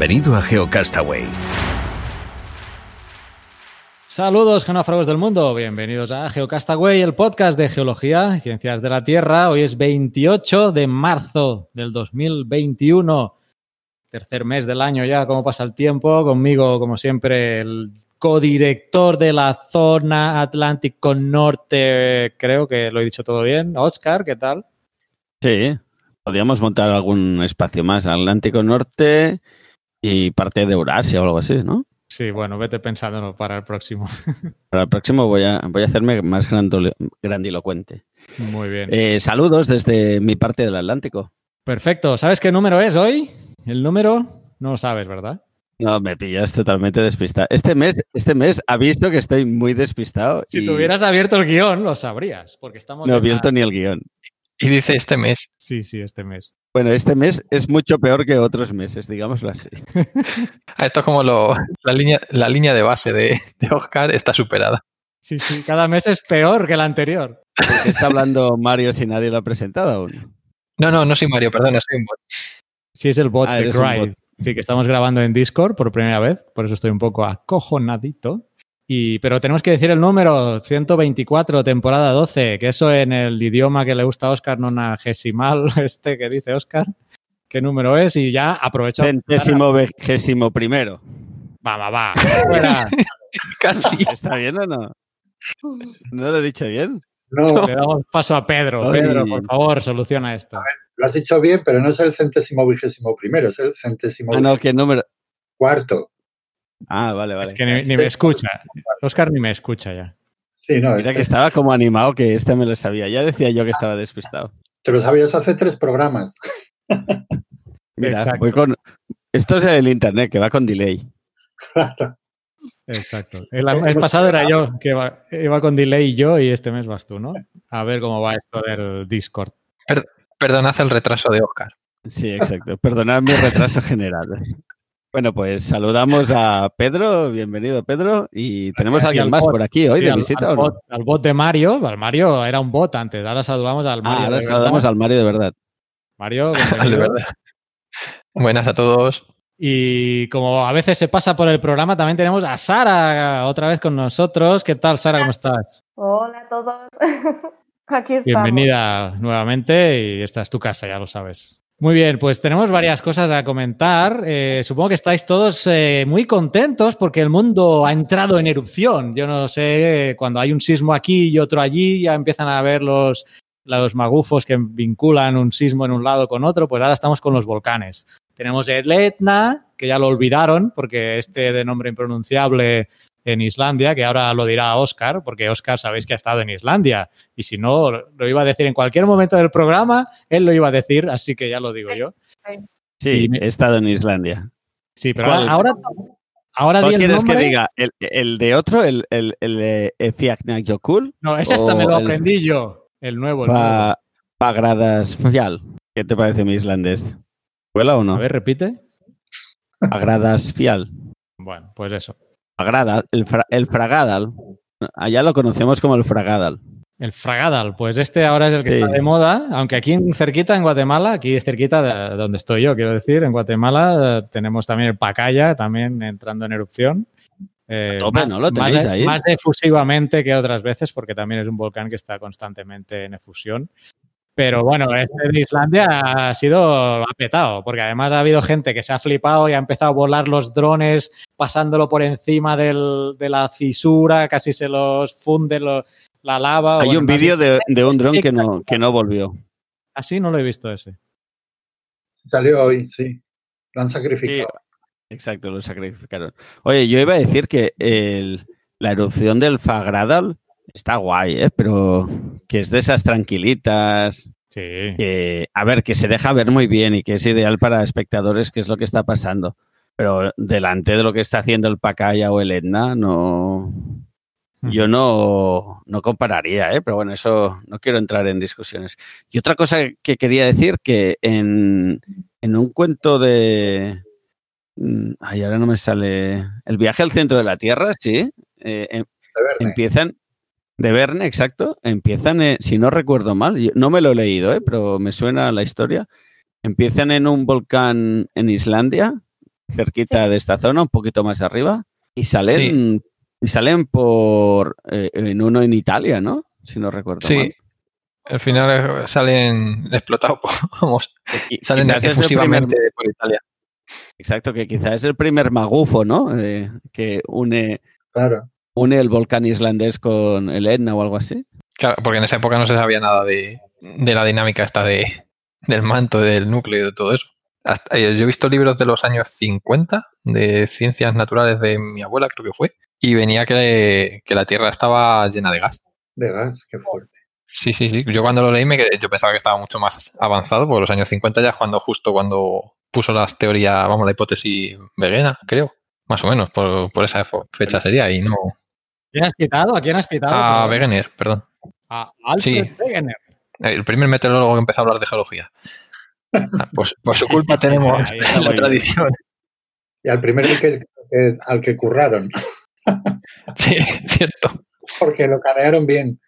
Bienvenido a GeoCastaway. Saludos genófragos del mundo, bienvenidos a GeoCastaway, el podcast de geología y ciencias de la Tierra. Hoy es 28 de marzo del 2021, tercer mes del año ya, cómo pasa el tiempo. Conmigo, como siempre, el codirector de la zona Atlántico Norte, creo que lo he dicho todo bien. Oscar, ¿qué tal? Sí, podríamos montar algún espacio más. Atlántico Norte y parte de Eurasia o algo así, ¿no? Sí, bueno, vete pensándolo para el próximo. Para el próximo voy a, voy a hacerme más grandilocuente. Muy bien. Eh, saludos desde mi parte del Atlántico. Perfecto. ¿Sabes qué número es hoy? El número no lo sabes, ¿verdad? No, me pillas totalmente despistado. Este mes, este mes ha visto que estoy muy despistado. Si y... tuvieras abierto el guion, lo sabrías, porque estamos. No he abierto la... ni el guion. Y dice este mes. Sí, sí, este mes. Bueno, este mes es mucho peor que otros meses, digámoslo así. Esto es como lo, la, línea, la línea de base de, de, Oscar está superada. Sí, sí, cada mes es peor que el anterior. Está hablando Mario si nadie lo ha presentado aún. No, no, no soy Mario, perdón, soy un bot. Sí, es el bot ah, de Cry. Sí, que estamos grabando en Discord por primera vez, por eso estoy un poco acojonadito. Y, pero tenemos que decir el número 124, temporada 12, que eso en el idioma que le gusta a Oscar, nonagesimal, este que dice Oscar, qué número es, y ya aprovecho. Centésimo vigésimo primero. Va, va, va. Fuera. Casi. ¿Está bien o no? ¿No lo he dicho bien? No. Le damos paso a Pedro. Ay. Pedro, por favor, soluciona esto. A ver, lo has dicho bien, pero no es el centésimo vigésimo primero, es el centésimo. Ah, no, ¿qué número? Cuarto. Ah, vale, vale. Es que ni, ni, me escucha. Oscar ni me escucha ya. Sí, no. Mira que estaba como animado que este me lo sabía. Ya decía yo que estaba despistado. Te lo sabías hace tres programas. Mira, Exacto. voy con. Esto es el internet, que va con delay. Claro. Exacto. El mes pasado era yo, que iba, iba, con delay yo y este mes vas tú, ¿no? A ver cómo va esto del Discord. Per perdonad el retraso de Oscar. Sí, exacto. Perdonad mi retraso general. Bueno, pues saludamos a Pedro, bienvenido Pedro, y tenemos a alguien más bot, por aquí hoy sí, de al, visita. Al, ¿o no? bot, al, bot, de Mario, al Mario era un bot antes, ahora saludamos al Mario. Ah, ahora saludamos al Mario de verdad. Mario, de verdad. Buenas a todos. Y como a veces se pasa por el programa, también tenemos a Sara otra vez con nosotros. ¿Qué tal, Sara? ¿Cómo estás? Hola a todos. Aquí estamos. Bienvenida nuevamente y esta es tu casa, ya lo sabes. Muy bien, pues tenemos varias cosas a comentar. Eh, supongo que estáis todos eh, muy contentos porque el mundo ha entrado en erupción. Yo no sé, cuando hay un sismo aquí y otro allí, ya empiezan a ver los, los magufos que vinculan un sismo en un lado con otro, pues ahora estamos con los volcanes. Tenemos el Etna, que ya lo olvidaron porque este de nombre impronunciable en Islandia, que ahora lo dirá Oscar, porque Oscar sabéis que ha estado en Islandia. Y si no, lo iba a decir en cualquier momento del programa, él lo iba a decir, así que ya lo digo yo. Sí, he estado en Islandia. Sí, pero ¿Cuál? ahora. Ahora ¿Cuál quieres nombre? que diga? ¿El, ¿El, de otro? ¿El, el, el Efiagnayokul? No, ese hasta me lo aprendí el... yo. El nuevo. El pa, nuevo. Pagradas Fial. ¿Qué te parece mi islandés? ¿Vuela o no? A ver, repite. Pagradas Fial. Bueno, pues eso. El, fra, el, Fragadal. Allá lo conocemos como el Fragadal. El Fragadal, pues este ahora es el que sí. está de moda, aunque aquí en, cerquita en Guatemala, aquí cerquita de donde estoy yo, quiero decir, en Guatemala tenemos también el Pacaya, también entrando en erupción. Eh, tope, más, ¿no? Lo tenéis más, ahí. Más efusivamente que otras veces, porque también es un volcán que está constantemente en efusión. Pero bueno, este de Islandia ha sido apretado, porque además ha habido gente que se ha flipado y ha empezado a volar los drones pasándolo por encima del, de la fisura, casi se los funde lo, la lava. Hay bueno, un vídeo de, de, un dron que no, que no volvió. ¿Ah, sí? No lo he visto ese. Salió hoy, sí. Lo han sacrificado. Sí, exacto, lo sacrificaron. Oye, yo iba a decir que el, la erupción del Fagradal está guay, ¿eh? Pero que es de esas tranquilitas, Sí. que, a ver, que se deja ver muy bien y que es ideal para espectadores, que es lo que está pasando. Pero delante de lo que está haciendo el Pacaya o el Etna, no. Yo no, no compararía, ¿eh? pero bueno, eso no quiero entrar en discusiones. Y otra cosa que quería decir, que en, en un cuento de... mm, Ay, ahora no me sale... El viaje al centro de la Tierra, sí. eh, em- empiezan... De Verne, exacto. Empiezan, si no recuerdo mal, yo no me lo he leído, ¿eh? pero me suena la historia. Empiezan en un volcán en Islandia, cerquita de esta zona, un poquito más arriba, y salen, y salen por eh, en uno en Italia, ¿no? Si no recuerdo Sí. mal. Al final eh, salen explotados, vamos, Y- salen primer- por Italia. exacto, que quizás es el primer magufo, ¿no? Eh, que une, Claro. Une el volcán islandés con el Etna o algo así. Claro, porque en esa época no se sabía nada de, de la dinámica esta de, del manto, del núcleo y de todo eso. Hasta- eh, yo he visto libros de los años 50 de ciencias naturales de mi abuela, creo que fue, y venía que, que la Tierra estaba llena de gas. De gas, qué fuerte. Sí, sí, sí. Yo cuando lo leí me quedé- yo pensaba que estaba mucho más avanzado, porque los años 50 ya es cuando justo cuando puso las teorías, vamos, la hipótesis vegana, creo. Más o menos, por, por esa fecha sería, y no. ¿Quién has citado? ¿A quién has citado? A. Wegener, perdón. A Alfred Sí. Wegener. El primer meteorólogo que empezó a hablar de geología. Ah, Pues por su culpa tenemos la bien. tradición. Y al primer que, al que curraron, Sí, cierto. porque lo canearon bien.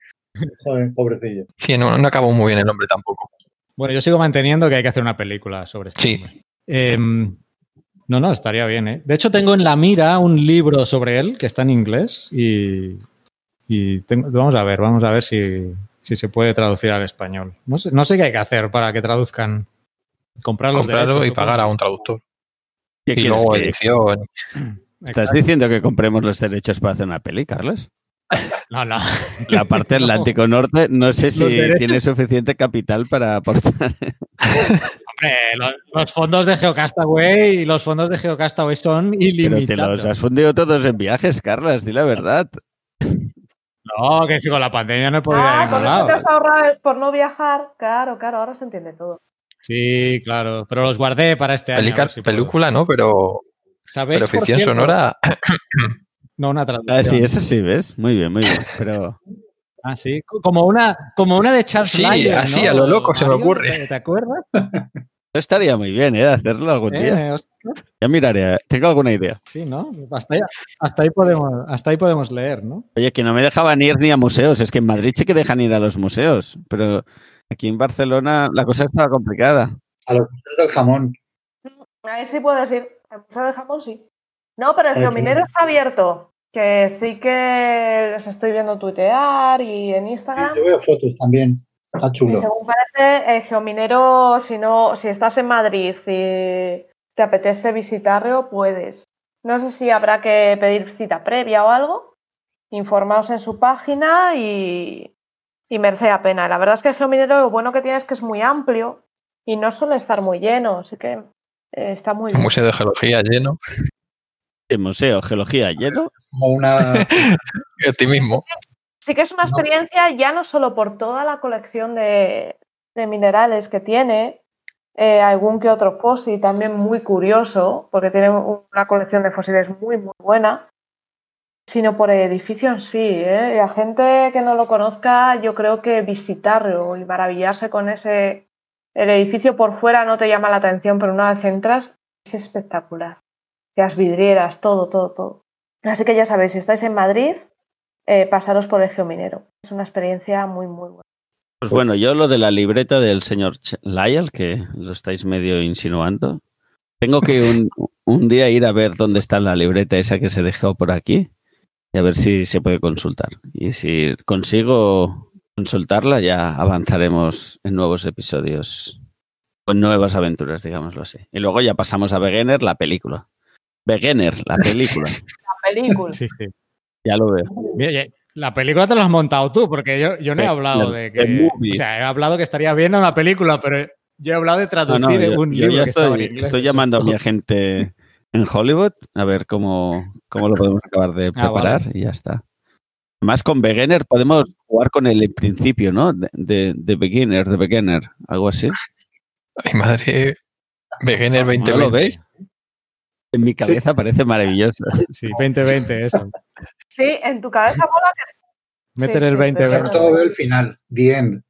Joder, pobrecillo. Sí, no, no acabó muy bien el hombre tampoco. Bueno, yo sigo manteniendo que hay que hacer una película sobre esto. Sí. No, no, estaría bien, ¿eh? De hecho, tengo en la mira un libro sobre él que está en inglés y, y tengo- vamos a ver, vamos a ver si, si se puede traducir al español. No sé, no sé qué hay que hacer para que traduzcan. Comprar los Comprarlo derechos, y pagar a un traductor. ¿Qué Y luego que- edición. ¿Estás Exacto. diciendo que compremos los derechos para hacer una peli, Carlos? No, no. La parte Atlántico Norte, no sé si tiene suficiente capital para aportar. Hombre, los, los fondos de Geocastaway y los fondos de Geocastaway son Pero te ilimitados. los has fundido todos en viajes, Carlos, di la verdad. No, que si con la pandemia no he podido ir a Ah, ningún con eso lado. te has ahorrado por no viajar. Claro, claro, ahora se entiende todo. Sí, claro, pero los guardé para este año. Pelica- ver si puedo. película, ¿no? Pero, ¿Sabéis, pero ficción cierto? sonora. No una traducción. Ah, sí, eso sí, ¿ves? Muy bien, muy bien. Pero Ah, sí. Como una, como una de Charles Sí, Lyon, así, ¿no? a lo loco se me ocurre. ¿Te, te acuerdas? estaría muy bien, ¿eh? Hacerlo algún día. Eh, Oscar, Ya miraré, tengo alguna idea. sí, ¿no? Hasta ahí, hasta ahí podemos, hasta ahí podemos leer, ¿no? Oye, que no me dejaban ir ni a museos. Es que en Madrid sí que dejan ir a los museos, pero aquí en Barcelona la cosa estaba complicada. A los museos del jamón. Ahí sí puedes ir. El Museo de Jamón sí. No, pero el claro. está abierto. Que sí que les estoy viendo tuitear y en Instagram. Yo veo fotos también. Está Y chulo. según parece, el geominero, si no, si estás en Madrid y te apetece visitarlo, puedes. No sé si habrá que pedir cita previa o algo. Informaos en su página y, y merece la pena. La verdad es que el geominero lo bueno que tiene es que es muy amplio y no suele estar muy lleno, así que eh, está muy bien. museo de geología lleno. El museo, geología lleno. Como una. Optimismo. Sí que es una experiencia ya no solo por toda la colección de, de minerales que tiene, eh, algún que otro fósil también muy curioso, porque tiene una colección de fósiles muy, muy buena, sino por el edificio en sí. ¿eh? La gente que no lo conozca, yo creo que visitarlo y maravillarse con ese... El edificio por fuera no te llama la atención, pero una vez entras es espectacular. Las vidrieras, todo, todo, todo. Así que ya sabéis, si estáis en Madrid, eh, pasaros por el geominero. Es una experiencia muy, muy buena. Pues bueno, yo lo de la libreta del señor Ch- Lyell, que lo estáis medio insinuando, tengo que un, un día ir a ver dónde está la libreta esa que se dejó por aquí y a ver si se puede consultar. Y si consigo consultarla, ya avanzaremos en nuevos episodios, con nuevas aventuras, digámoslo así. Y luego ya pasamos a Wegener, la película. Wegener, la película. La película. Sí, sí. Ya lo veo. Mira, ya- La película te la has montado tú, porque yo, yo no he The- hablado de que. O sea, he hablado que estaría viendo una película, pero yo he hablado de No, traducir no, yo, un yo libro ya que estaba en estoy, inglés. estoy eso llamando a mi agente en Hollywood a ver cómo, cómo lo podemos acabar de Ah, preparar y ya está. Además, con Beginner podemos jugar con el principio, ¿no? De, de, de Beginner, de Beginner, algo así. Ay, madre. Beginner ¿No 2020. lo veis? En mi cabeza parece maravilloso. Sí, 2020, eso. Sí, en tu cabeza mola que Meter Sí, el sí, 2020. pero- Sobre todo veo el final, the end.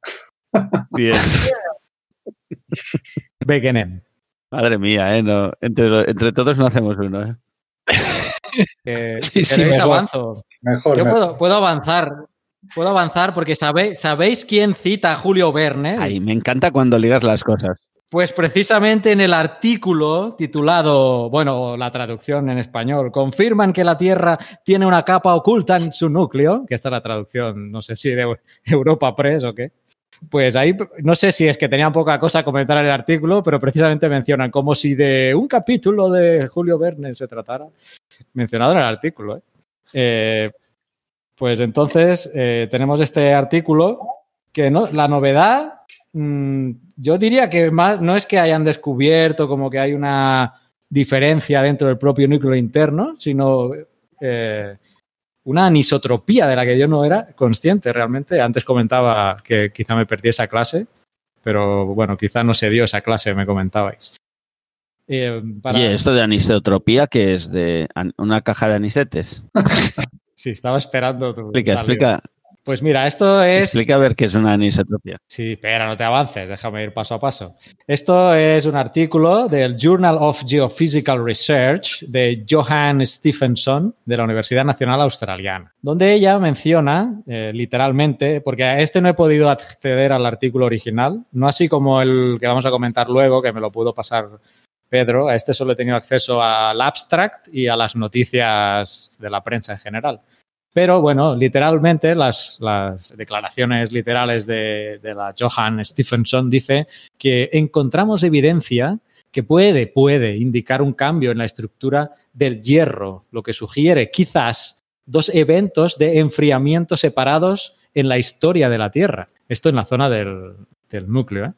Bien. Bekenem. Madre mía, ¿eh? No, entre, entre todos no hacemos uno, ¿eh? Eh, Sí, si sí, queréis, mejor. avanzo. Mejor, Yo mejor. puedo, puedo avanzar. Puedo avanzar porque sabe- sabéis quién cita a Julio Verne. Ay, me encanta cuando ligas las cosas. Pues precisamente en el artículo titulado, bueno, la traducción en español, confirman que la Tierra tiene una capa oculta en su núcleo, que esta es la traducción, no sé si de Europa Press o qué. Pues ahí, no sé si es que tenían poca cosa a comentar en el artículo, pero precisamente mencionan como si de un capítulo de Julio Verne se tratara, mencionado en el artículo. ¿eh? Eh, pues entonces eh, tenemos este artículo que no, la novedad, yo diría que más, no es que hayan descubierto como que hay una diferencia dentro del propio núcleo interno, sino eh, una anisotropía de la que yo no era consciente realmente. Antes comentaba que quizá me perdí esa clase, pero bueno, quizá no se dio esa clase, me comentabais. Eh, para- Oye, esto de anisotropía, que es de una caja de anisetes. Sí, estaba esperando tu Explica, salida. explica, Pues mira, esto es... explica a ver qué es una anisotropía. Sí, espera, no te avances, déjame ir paso a paso. Esto es un artículo del Journal of Geophysical Research de Johan Stephenson de la Universidad Nacional Australiana, donde ella menciona eh, literalmente, porque a este no he podido acceder al artículo original, no así como el que vamos a comentar luego, que me lo pudo pasar Pedro, a este solo he tenido acceso al abstract y a las noticias de la prensa en general. Pero bueno, literalmente las, declaraciones literales de, de la Johan Stephenson dice que encontramos evidencia que puede, puede indicar un cambio en la estructura del hierro, lo que sugiere quizás dos eventos de enfriamiento separados en la historia de la Tierra. Esto en la zona del, del núcleo. ¿eh?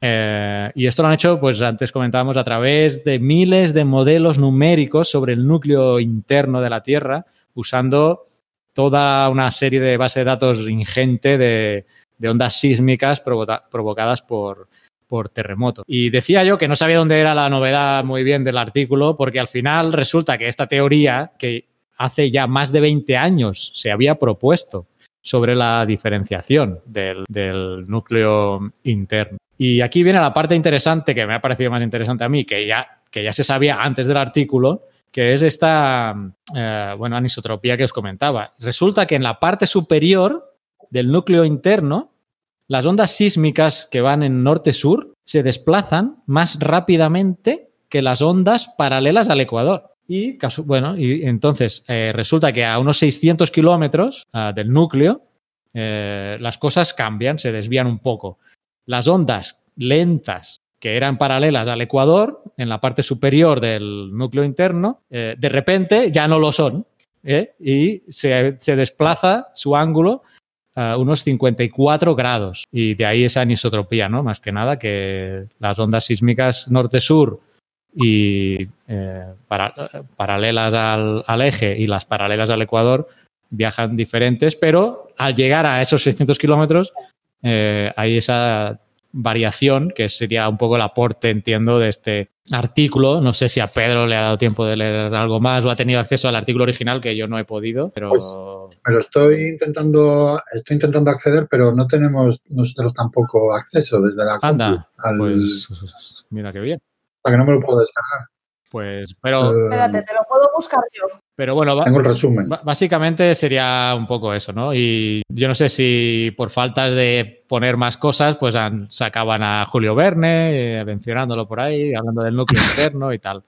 Eh, y esto lo han hecho, pues antes comentábamos, a través de miles de modelos numéricos sobre el núcleo interno de la Tierra, usando toda una serie de base de datos ingente de, ondas sísmicas provoca- provocadas por, por terremoto. Y decía yo que no sabía dónde era la novedad muy bien del artículo, porque al final resulta que esta teoría, que hace ya más de 20 años se había propuesto sobre la diferenciación del, núcleo interno. Y aquí viene la parte interesante, que me ha parecido más interesante a mí, que ya se sabía antes del artículo, que es esta eh, bueno, anisotropía que os comentaba. Resulta que en la parte superior del núcleo interno, las ondas sísmicas que van en norte-sur se desplazan más rápidamente que las ondas paralelas al ecuador. Y, bueno, y entonces eh, resulta que a unos 600 kilómetros ah, del núcleo eh, las cosas cambian, se desvían un poco. Las ondas lentas que eran paralelas al ecuador, en la parte superior del núcleo interno, eh, de repente ya no lo son. ¿eh? Y se, se desplaza su ángulo a unos 54 grados. Y de ahí esa anisotropía, ¿no? Más que nada, que las ondas sísmicas norte-sur y eh, para- paralelas al, al eje y las paralelas al ecuador viajan diferentes, pero al llegar a esos 600 kilómetros hay esa variación que sería un poco el aporte, entiendo, de este artículo. No sé si a Pedro le ha dado tiempo de leer algo más o ha tenido acceso al artículo original que yo no he podido, pero Pues, Me lo estoy intentando, estoy intentando acceder, pero no tenemos nosotros tampoco acceso desde la anda, al- pues mira qué bien. a que no me lo puedo descargar. Pues, pero, Espérate, te lo puedo buscar yo. pero bueno, tengo el resumen. Básicamente sería un poco eso, ¿no? Y yo no sé si por faltas de poner más cosas, pues han- sacaban a Julio Verne, eh, mencionándolo por ahí, hablando del núcleo interno y tal.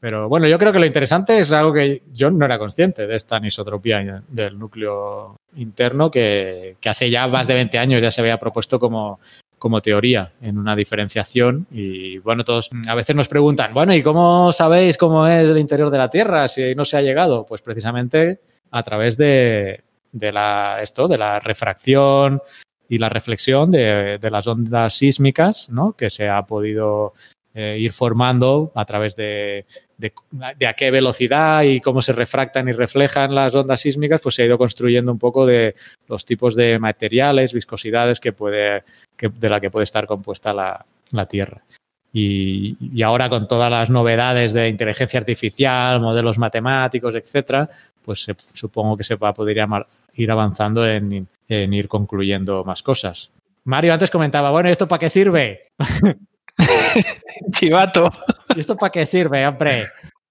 Pero bueno, yo creo que lo interesante es algo que yo no era consciente de esta anisotropía del núcleo interno que, que hace ya más de 20 años ya se había propuesto como, como teoría en una diferenciación. Y bueno, todos a veces nos preguntan, bueno, ¿y cómo sabéis cómo es el interior de la Tierra si no se ha llegado? Pues precisamente a través de, de la, esto, de la refracción y la reflexión de, de las ondas sísmicas, ¿no? Que se ha podido eh, ir formando a través de, de, a qué velocidad y cómo se refractan y reflejan las ondas sísmicas, pues se ha ido construyendo un poco de los tipos de materiales, viscosidades que puede, que, de la que puede estar compuesta la, la Tierra. Y, y, ahora con todas las novedades de inteligencia artificial, modelos matemáticos, etcétera, pues se, supongo que se va a poder ir avanzando en, en, ir concluyendo más cosas. Mario antes comentaba, bueno, ¿esto para qué sirve? Chivato. ¿Y esto para qué sirve, hombre?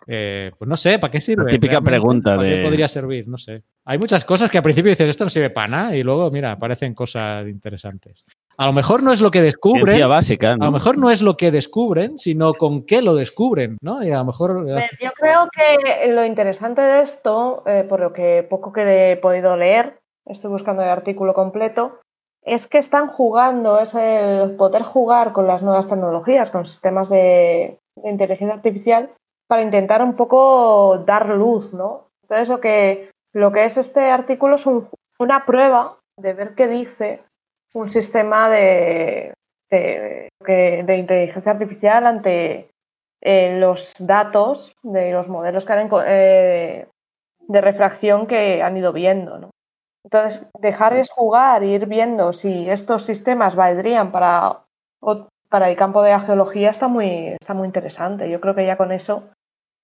Eh, pues no sé, ¿para qué sirve? La típica Realmente, pregunta ¿para qué de- podría servir? No sé. Hay muchas cosas que al principio dices, esto no sirve para nada, y luego, mira, aparecen cosas interesantes. A lo mejor no es lo que descubren, Ciencia básica, a lo mejor no es lo que descubren, sino con qué lo descubren, ¿no? Y a lo mejor... A ver, Yo creo que lo interesante de esto, eh, por lo que poco que he podido leer, estoy buscando el artículo completo, es que están jugando, es el poder jugar con las nuevas tecnologías, con sistemas de, inteligencia artificial, para intentar un poco dar luz, ¿no? Entonces lo que, lo que es este artículo es un- una prueba de ver qué dice un sistema de, de, de inteligencia artificial ante eh, los datos de los modelos que han eh, de refracción que han ido viendo, ¿no? Entonces, dejarles jugar e ir viendo si estos sistemas valdrían para, para el campo de la geología está muy, está muy interesante. Yo creo que ya con eso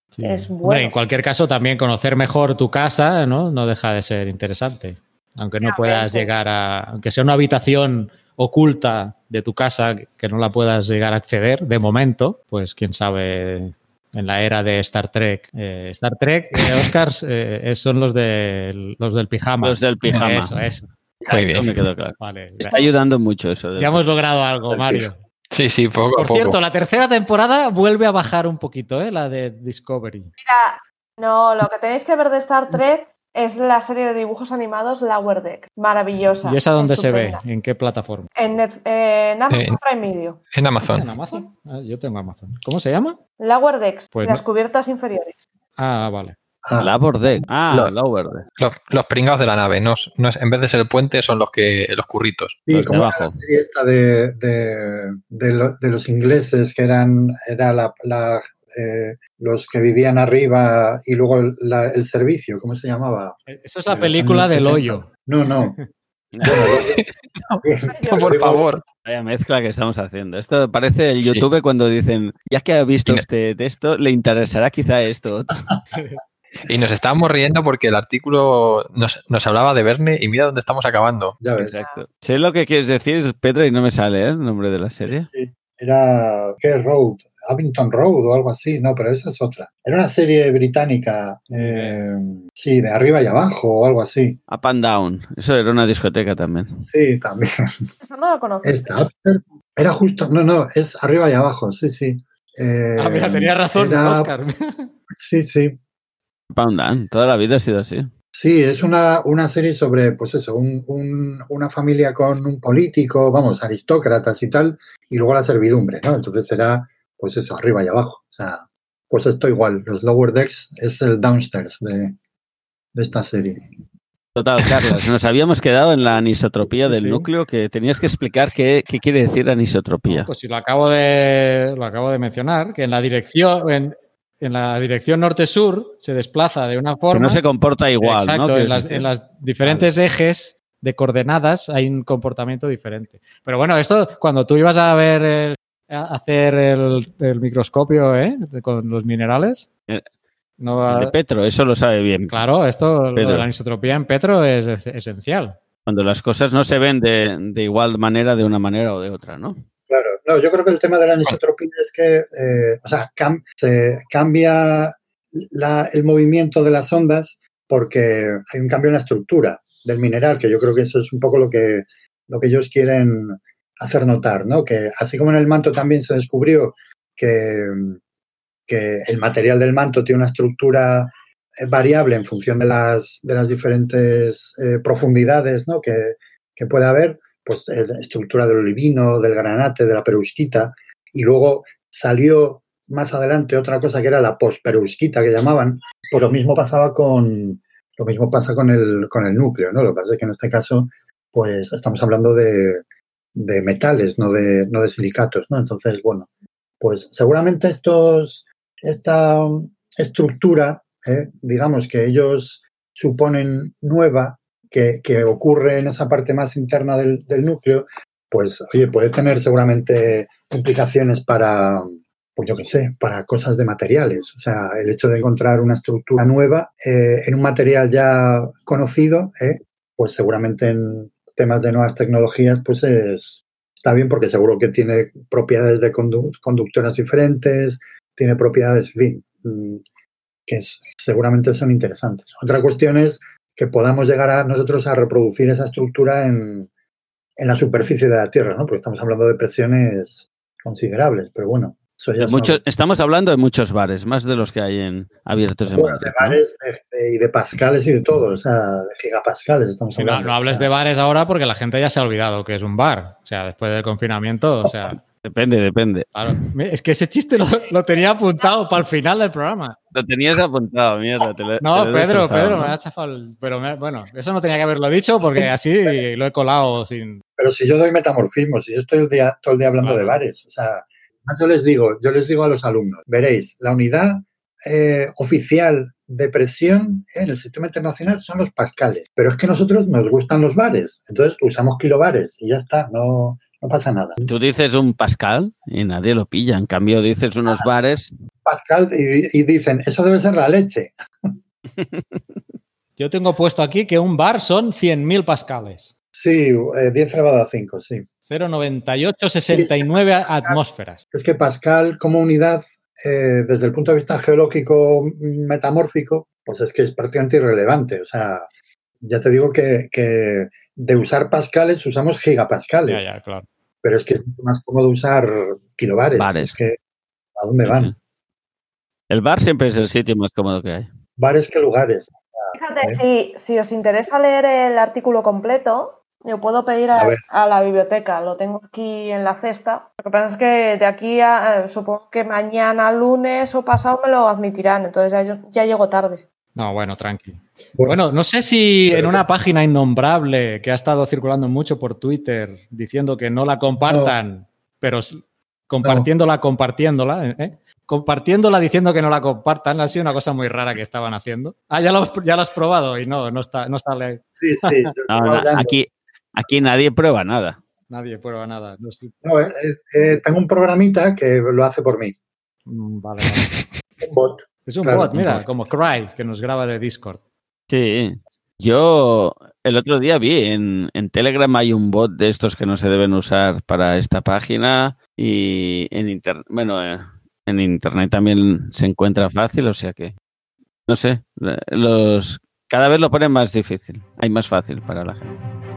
Sí. es Hombre, bueno. en cualquier caso, también conocer mejor tu casa, ¿no? No deja de ser interesante. Aunque no puedas llegar a. Aunque sea una habitación oculta de tu casa que no la puedas llegar a acceder de momento, pues quién sabe en la era de Star Trek. Eh, Star Trek, eh, Oscars, eh, son los, de, los del pijama. Los del pijama. Eso, eso. Muy bien. Eso me quedó claro. Vale. Está ayudando mucho eso. Ya hemos logrado algo, Mario. Sí, sí, poco a Por poco. cierto, la tercera temporada vuelve a bajar un poquito, ¿eh? La de Discovery. Mira, no, lo que tenéis que ver de Star Trek es la serie de dibujos animados Lower Deck. Maravillosa. ¿Y esa dónde se ve? ¿En qué plataforma? En, Net- en Amazon Prime Video. En ¿En Amazon. Ah, yo tengo Amazon. ¿Cómo se llama? Lower Decks, Pues las no. cubiertas inferiores. Ah, vale. Ah, Labor Deck. Ah, Lo- Lower Deck. Los, los pringados de la nave. No, no es, en vez de ser el puente, son los que los curritos. sí, los como la serie esta de, de, de lo- de los ingleses que eran era la, la, eh, los que vivían arriba y luego el, la- el servicio, ¿cómo se llamaba? Eso es la los película del 70. hoyo. No, no. No, por favor. Vaya mezcla que estamos haciendo. Esto parece el Sí. YouTube cuando dicen, ya que ha visto usted esto, le interesará quizá esto. otro". Y nos estábamos riendo porque el artículo nos, nos hablaba de Verne y mira dónde estamos acabando. Ya ves. Exacto. Sé lo que quieres decir, Pedro, y no me sale ¿eh? el nombre de la serie. Era, ¿qué Road? Abington Road o algo así. No, pero esa es otra. Era una serie británica, eh, sí, de arriba y abajo o algo así. Up and Down. Eso era una discoteca también. Sí, también. Esa no la conozco. Esta, era justo, no, no, es arriba y abajo, sí, sí. Eh, Ah, mira, tenía razón, era- Oscar. Sí, sí. Up and Down. Toda la vida ha sido así. Sí, es una, una serie sobre, pues eso, un- un- una familia con un político, vamos, aristócratas y tal, y luego la servidumbre, ¿no? Entonces era, pues eso, arriba y abajo. O sea, pues esto igual, los lower decks es el downstairs de, de esta serie. Total, Carlos, nos habíamos quedado en la anisotropía Sí, del sí. núcleo, que tenías que explicar qué, qué quiere decir anisotropía. Pues sí, lo acabo de, lo acabo de mencionar, que en la dirección, en, en la dirección norte-sur se desplaza de una que forma. no se comporta igual, Exacto, ¿no? en, las, en las diferentes ejes de coordenadas hay un comportamiento diferente. Pero bueno, esto cuando tú ibas a ver el- hacer el, el microscopio ¿eh? de- con los minerales, Eh, no de Petro, eso lo sabe bien. claro, esto lo de la anisotropía en Petro es, es- esencial. Cuando las cosas no se ven de, de igual manera, de una manera o de otra, ¿no? Claro, no, yo creo que el tema de la anisotropía es que, eh, o sea, cam- se cambia la- el movimiento de las ondas porque hay un cambio en la estructura del mineral, que yo creo que eso es un poco lo que, lo que ellos quieren hacer notar, ¿no? Que así como en el manto también se descubrió que, que el material del manto tiene una estructura eh, variable en función de las, de las diferentes eh, profundidades ¿no? que, que puede haber, pues eh, estructura del olivino, del granate, de la perusquita, y luego salió más adelante otra cosa que era la posperusquita que llamaban, pues lo mismo pasaba con lo mismo pasa con el, con el núcleo, ¿no? Lo que pasa es que en este caso, pues estamos hablando de, de metales, no de, no de silicatos, ¿no? Entonces, bueno, pues seguramente estos, esta estructura, ¿eh? digamos que ellos suponen nueva, que, que, ocurre en esa parte más interna del, del núcleo, pues oye, puede tener seguramente implicaciones para, pues yo qué sé, para cosas de materiales. O sea, el hecho de encontrar una estructura nueva eh, en un material ya conocido, eh, pues seguramente en temas de nuevas tecnologías, pues es, está bien porque seguro que tiene propiedades de condu conductoras diferentes, tiene propiedades, en fin, mm, que seguramente son interesantes. Otra cuestión es que podamos llegar a nosotros a reproducir esa estructura en, en la superficie de la Tierra, ¿no? Porque estamos hablando de presiones considerables, pero bueno, Mucho, estamos hablando de muchos bares, más de los que hay en abiertos en bueno, De bares ¿no? de, de, y de pascales y de todo, o sea, de gigapascales estamos hablando. No, no hables de bares ahora porque la gente ya se ha olvidado que es un bar. O sea, después del confinamiento, o sea. Depende, depende. Claro. Es que ese chiste lo, lo, tenía apuntado para el final del programa. Lo tenías apuntado, mierda. Te lo, no, te lo Pedro, Pedro, ¿no? me ha chafado. El, pero me, bueno, eso no tenía que haberlo dicho porque así lo he colado sin. Pero si yo doy metamorfismo, si yo estoy el día, todo el día hablando claro. de bares, o sea, yo les digo, yo les digo a los alumnos, veréis, la unidad eh, oficial de presión eh, en el sistema internacional son los pascales, pero es que a nosotros nos gustan los bares, entonces usamos kilobares y ya está, no, no pasa nada. Tú dices un pascal y nadie lo pilla, en cambio dices unos ah, bares. Pascal y, y, dicen, eso debe ser la leche. Yo tengo puesto aquí que un bar son 100.000 pascales. Sí, eh, 10 elevado a 5, sí. 0,9869 sí, atmósferas. Es que Pascal como unidad, eh, desde el punto de vista geológico metamórfico, pues es que es prácticamente irrelevante. O sea, ya te digo que, que de usar pascales usamos gigapascales. Ya, ya, claro. Pero es que es más cómodo usar kilobares. Bares. Es que, ¿a dónde van? Sí, sí. El bar siempre es el sitio más cómodo que hay. Bares que lugares. Fíjate, ¿eh? si, si os interesa leer el artículo completo, yo puedo pedir a, a, a, la biblioteca, lo tengo aquí en la cesta. Lo que pasa es que de aquí a, eh, supongo que mañana, lunes o pasado me lo admitirán, entonces ya, ya llego tarde. No, bueno, tranqui. Bueno, no sé si en una página innombrable que ha estado circulando mucho por Twitter diciendo que no la compartan, no. pero compartiéndola, compartiéndola, ¿eh? compartiéndola diciendo que no la compartan, ha sido una cosa muy rara que estaban haciendo. Ah, ya lo, ya lo has probado y no, no está, no sale. Sí, sí. no, no, aquí, aquí nadie prueba nada. Nadie prueba nada. No, sí. no eh, eh, tengo un programita que lo hace por mí. Mm, vale, vale. un bot. Es un claro, bot, mira, un bot. como Cry, que nos graba de Discord. Sí. Yo el otro día vi en, en, Telegram hay un bot de estos que no se deben usar para esta página y en internet, bueno, eh, en internet también se encuentra fácil, o sea que no sé, los cada vez lo ponen más difícil, hay más fácil para la gente.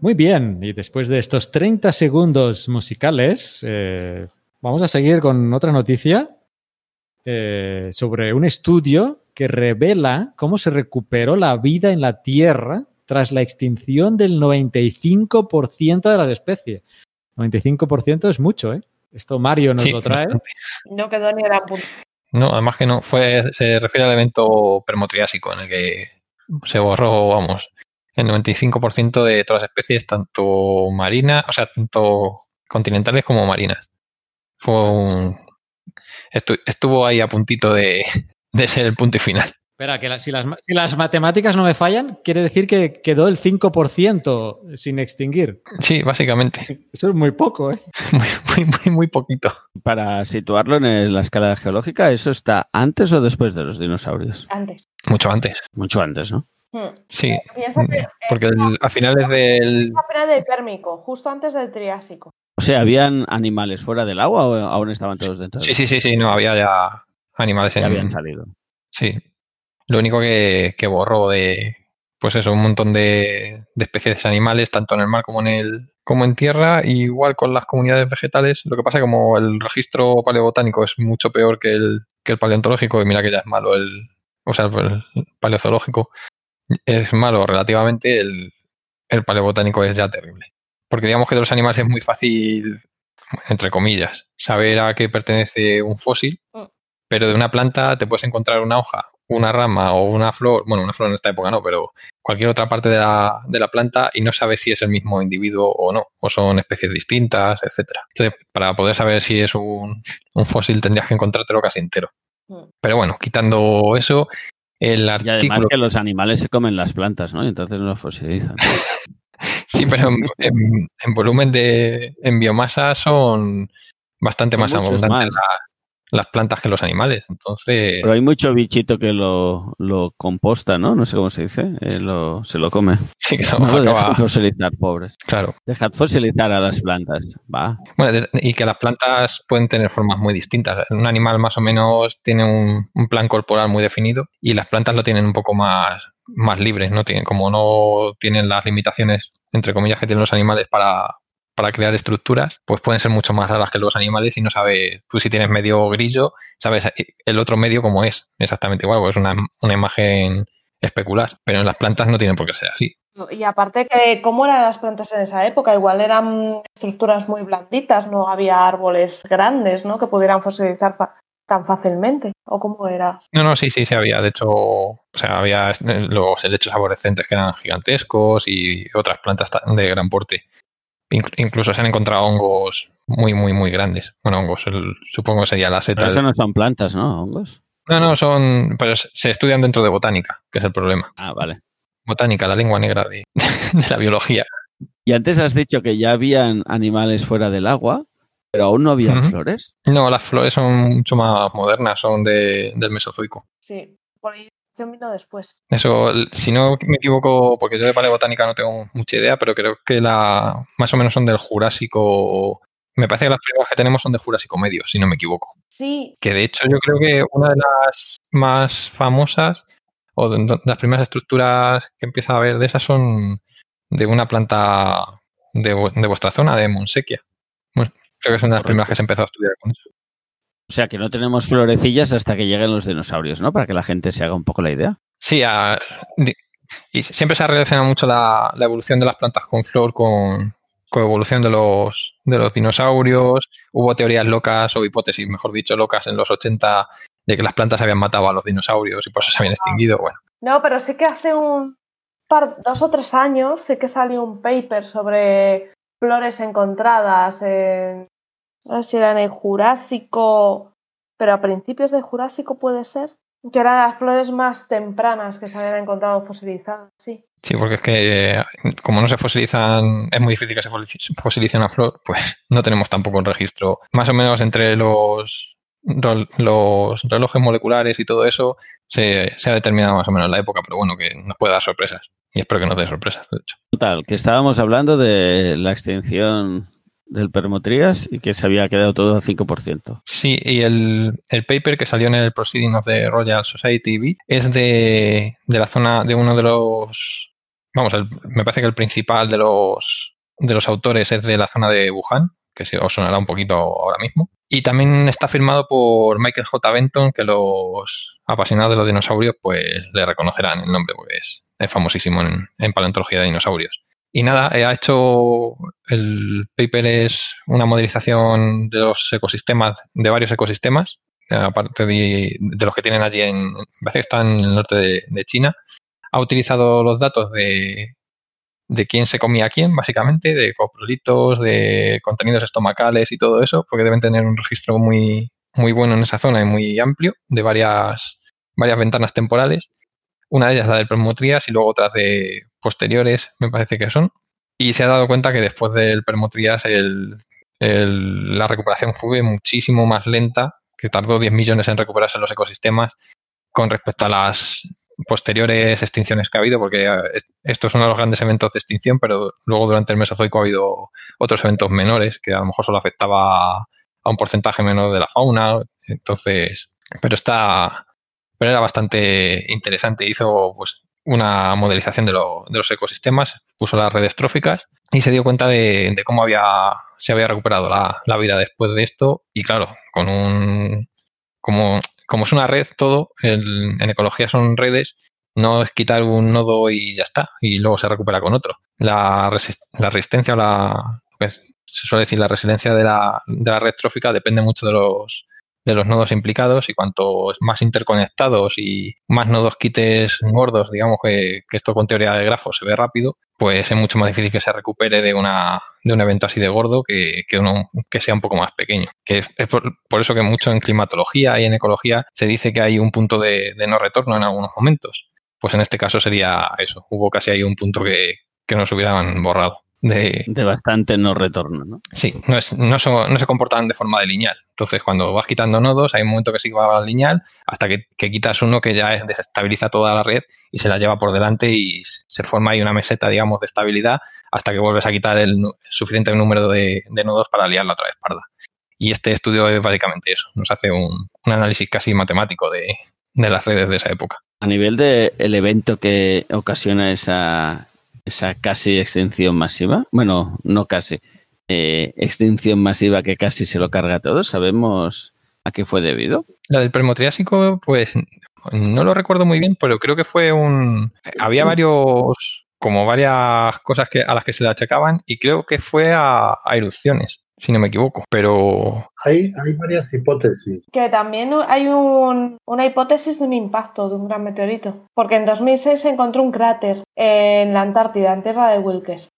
Muy bien, y después de estos 30 segundos musicales, eh, vamos a seguir con otra noticia eh, sobre un estudio que revela cómo se recuperó la vida en la Tierra tras la extinción del 95% de las especies. 95% es mucho, ¿eh? Esto Mario nos sí, lo trae. No quedó ni la punta. No, además que no, fue, se refiere al evento permotriásico en el que se borró, vamos, el 95% de todas las especies, tanto marinas, o sea, tanto continentales como marinas. Fue un... Estu estuvo ahí a puntito de, de, ser el punto y final. Espera, que la, si, las, si, las, matemáticas no me fallan, quiere decir que quedó el 5% sin extinguir. Sí, básicamente. Eso es muy poco, ¿eh? Muy, muy, muy, muy poquito. Para situarlo en la escala geológica, ¿eso está antes o después de los dinosaurios? Antes. Mucho antes. Mucho antes, ¿no? Sí, que, porque el, a finales del... Del Pérmico, justo antes del Triásico. O sea, ¿habían animales fuera del agua o aún estaban todos dentro? Sí, sí, sí, sí, no, había ya animales Ya en... habían salido. Sí. Lo único que, que borró de, pues eso, un montón de, de especies animales, tanto en el mar como en el como en tierra, y igual con las comunidades vegetales. Lo que pasa es que como el registro paleobotánico es mucho peor que el, que el paleontológico, y mira que ya es malo el, o sea, el paleozoológico es malo relativamente, el, el paleobotánico es ya terrible. Porque digamos que de los animales es muy fácil, entre comillas, saber a qué pertenece un fósil, Mm. pero de una planta te puedes encontrar una hoja, una rama o una flor, bueno, una flor en esta época no, pero cualquier otra parte de la, de la planta y no sabes si es el mismo individuo o no, o son especies distintas, etcétera. Entonces, para poder saber si es un, un fósil tendrías que encontrártelo casi entero. Mm. Pero bueno, quitando eso, el Y además que los animales se comen las plantas, ¿no? Y entonces no fosilizan. Sí, pero en, en- en volumen de... en biomasa son bastante Son más abundantes las plantas que los animales. Entonces, Pero hay mucho bichito que lo, lo composta, ¿no? No sé cómo se dice. eh, lo- se lo come. sí que No lo acaba- fosilizar, pobres. Claro. Dejad fosilizar a las plantas. Va. Bueno, y que las plantas pueden tener formas muy distintas. Un animal más o menos tiene un, un plan corporal muy definido y las plantas lo tienen un poco más, más libres, ¿no? Tienen, como no tienen las limitaciones, entre comillas, que tienen los animales para, para crear estructuras, pues pueden ser mucho más raras que los animales y no sabes, tú si tienes medio grillo, sabes el otro medio cómo es, exactamente igual, porque es una, una imagen especular, pero en las plantas no tienen por qué ser así. Y aparte que, ¿cómo eran las plantas en esa época? Igual eran estructuras muy blanditas, no había árboles grandes, ¿no? Que pudieran fosilizar tan fácilmente. ¿O cómo era? No, no, sí, sí, sí había. De hecho, o sea, había eh, los helechos arborescentes que eran gigantescos y otras plantas ta- de gran porte. Inc- incluso se han encontrado hongos muy, muy, muy grandes. Bueno, hongos, el- supongo que sería la seta. Pero eso no son plantas, ¿no? Hongos. No, no, son. Pero se estudian dentro de botánica, que es el problema. Ah, vale. Botánica, la lengua negra de, de la biología. Y antes has dicho que ya habían animales fuera del agua, pero aún no había Ujú. flores. No, las flores son mucho más modernas, son de- del Mesozoico. Sí, vino después. Eso, si no me equivoco, porque yo de paleobotánica no tengo mucha idea, pero creo que la más o menos son del Jurásico. Me parece que las primeras que tenemos son de Jurásico medio, si no me equivoco. Sí, Que de hecho yo creo que una de las más famosas o de de las primeras estructuras que empieza a haber de esas son de una planta de, de vuestra zona, de Monsequia. Bueno, creo que son de las Correcto. primeras que se empezó a estudiar con eso. O sea que no tenemos florecillas hasta que lleguen los dinosaurios, ¿no? Para que la gente se haga un poco la idea. Sí, a- y siempre se ha relacionado mucho la, la evolución de las plantas con flor con, con evolución de los, de los dinosaurios. Hubo teorías locas o hipótesis, mejor dicho, locas en los 80 de que las plantas habían matado a los dinosaurios y por eso se habían extinguido. Bueno, no, pero sí que hace un par, dos o tres años sí que salió un paper sobre flores encontradas en, no sé si era en el Jurásico, pero a principios del Jurásico puede ser, que eran las flores más tempranas que se habían encontrado fosilizadas, sí. sí, porque es que eh, como no se fosilizan, es muy difícil que se fosilice- una flor, pues no tenemos tampoco el registro. Más o menos entre los relojes moleculares y todo eso se, se ha determinado más o menos la época, pero bueno, que nos puede dar sorpresas. Y espero que nos dé sorpresas, de hecho. Total, que estábamos hablando de la extinción del Permotrías y que se había quedado todo al 5%. Sí, y el, el paper que salió en el Proceeding of the Royal Society B es de, de la zona de uno de los. Vamos, el- me parece que el principal de los, de los autores es de la zona de Wuhan, que se os sonará un poquito ahora mismo. Y también está firmado por Michael J. Benton, que los apasionados de los dinosaurios pues le reconocerán el nombre, porque es, es famosísimo en, en paleontología de dinosaurios. Y nada, eh, ha hecho el paper es una modelización de los ecosistemas, de varios ecosistemas, aparte de, de los que tienen allí en, parece que están en el norte de, de China. Ha utilizado los datos de, de quién se comía a quién, básicamente, de coprolitos, de contenidos estomacales y todo eso, porque deben tener un registro muy, muy bueno en esa zona y muy amplio, de varias, varias ventanas temporales. Una de ellas la del Permotrías y luego otras de posteriores, me parece que son. Y se ha dado cuenta que después del Permotrías el, el- la recuperación fue muchísimo más lenta, que tardó 10 millones en recuperarse los ecosistemas con respecto a las posteriores extinciones que ha habido, porque eh, esto es uno de los grandes eventos de extinción, pero luego durante el Mesozoico ha habido otros eventos menores que a lo mejor solo afectaba a un porcentaje menor de la fauna. Entonces, pero está, pero era bastante interesante. Hizo pues una modelización de, los ecosistemas, puso las redes tróficas y se dio cuenta de, cómo había, se había recuperado la, vida después de esto. Y claro, con un como, como es una red todo, en ecología son redes, no es quitar un nodo y ya está, y luego se recupera con otro. La, la resistencia o la, pues, se suele decir, la resiliencia de la, de la red trófica depende mucho de los, de los nodos implicados y cuanto más interconectados y más nodos quites gordos, digamos que, esto con teoría de grafos se ve rápido, pues es mucho más difícil que se recupere de, una, de un evento así de gordo que, que uno que sea un poco más pequeño. Que es, por, eso que mucho en climatología y en ecología se dice que hay un punto de, no retorno en algunos momentos. Pues en este caso sería eso. Hubo casi ahí un punto que, que nos hubieran borrado. De, bastante no retorno, ¿no? Sí, no, es, no, no, se comportan de forma de lineal. Entonces, cuando vas quitando nodos, hay un momento que sí va lineal hasta que, quitas uno que ya desestabiliza toda la red y se la lleva por delante y se forma ahí una meseta, digamos, de estabilidad hasta que vuelves a quitar el, suficiente número de, nodos para liarla otra vez parda. Y este estudio es básicamente eso. Nos hace un, análisis casi matemático de, de las redes de esa época. A nivel del el evento que ocasiona esa, esa casi extinción masiva, bueno, no casi, eh, extinción masiva que casi se lo carga todo, ¿sabemos a qué fue debido? La del Permotriásico, pues no lo recuerdo muy bien, pero creo que fue un... Había varios, como varias cosas que, a las que se le achacaban y creo que fue a erupciones si no me equivoco, pero... Hay, hay varias hipótesis. Que también hay una hipótesis de un impacto de un gran meteorito, porque en 2006 se encontró un cráter en la Antártida, en tierra de Wilkes.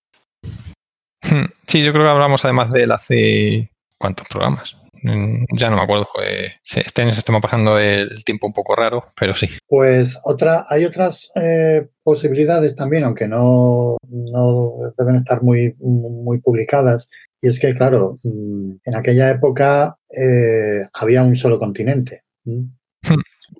Hmm, sí, yo creo que hablamos además de él hace... ¿Cuántos programas? Mm, ya no me acuerdo, este año se está pasando el tiempo un poco raro, pero sí. Pues otra, hay otras eh, posibilidades también, aunque no, no, deben estar muy, muy publicadas, y es que, claro, mm, en aquella época eh, había un solo continente. Hmm.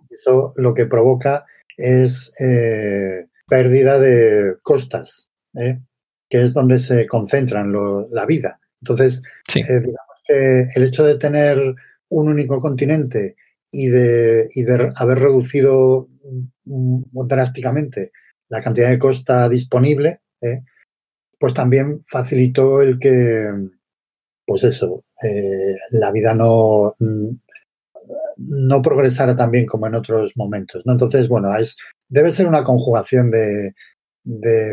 Eso lo que provoca es eh, pérdida de costas, ¿eh? que es donde se concentran la vida. Entonces, digamos que el hecho de tener un único continente y de, y de haber reducido mm, drásticamente la cantidad de costa disponible, pues también facilitó el que, pues eso, eh, la vida no, no progresara tan bien como en otros momentos. ¿no? Entonces, bueno, es, debe ser una conjugación de,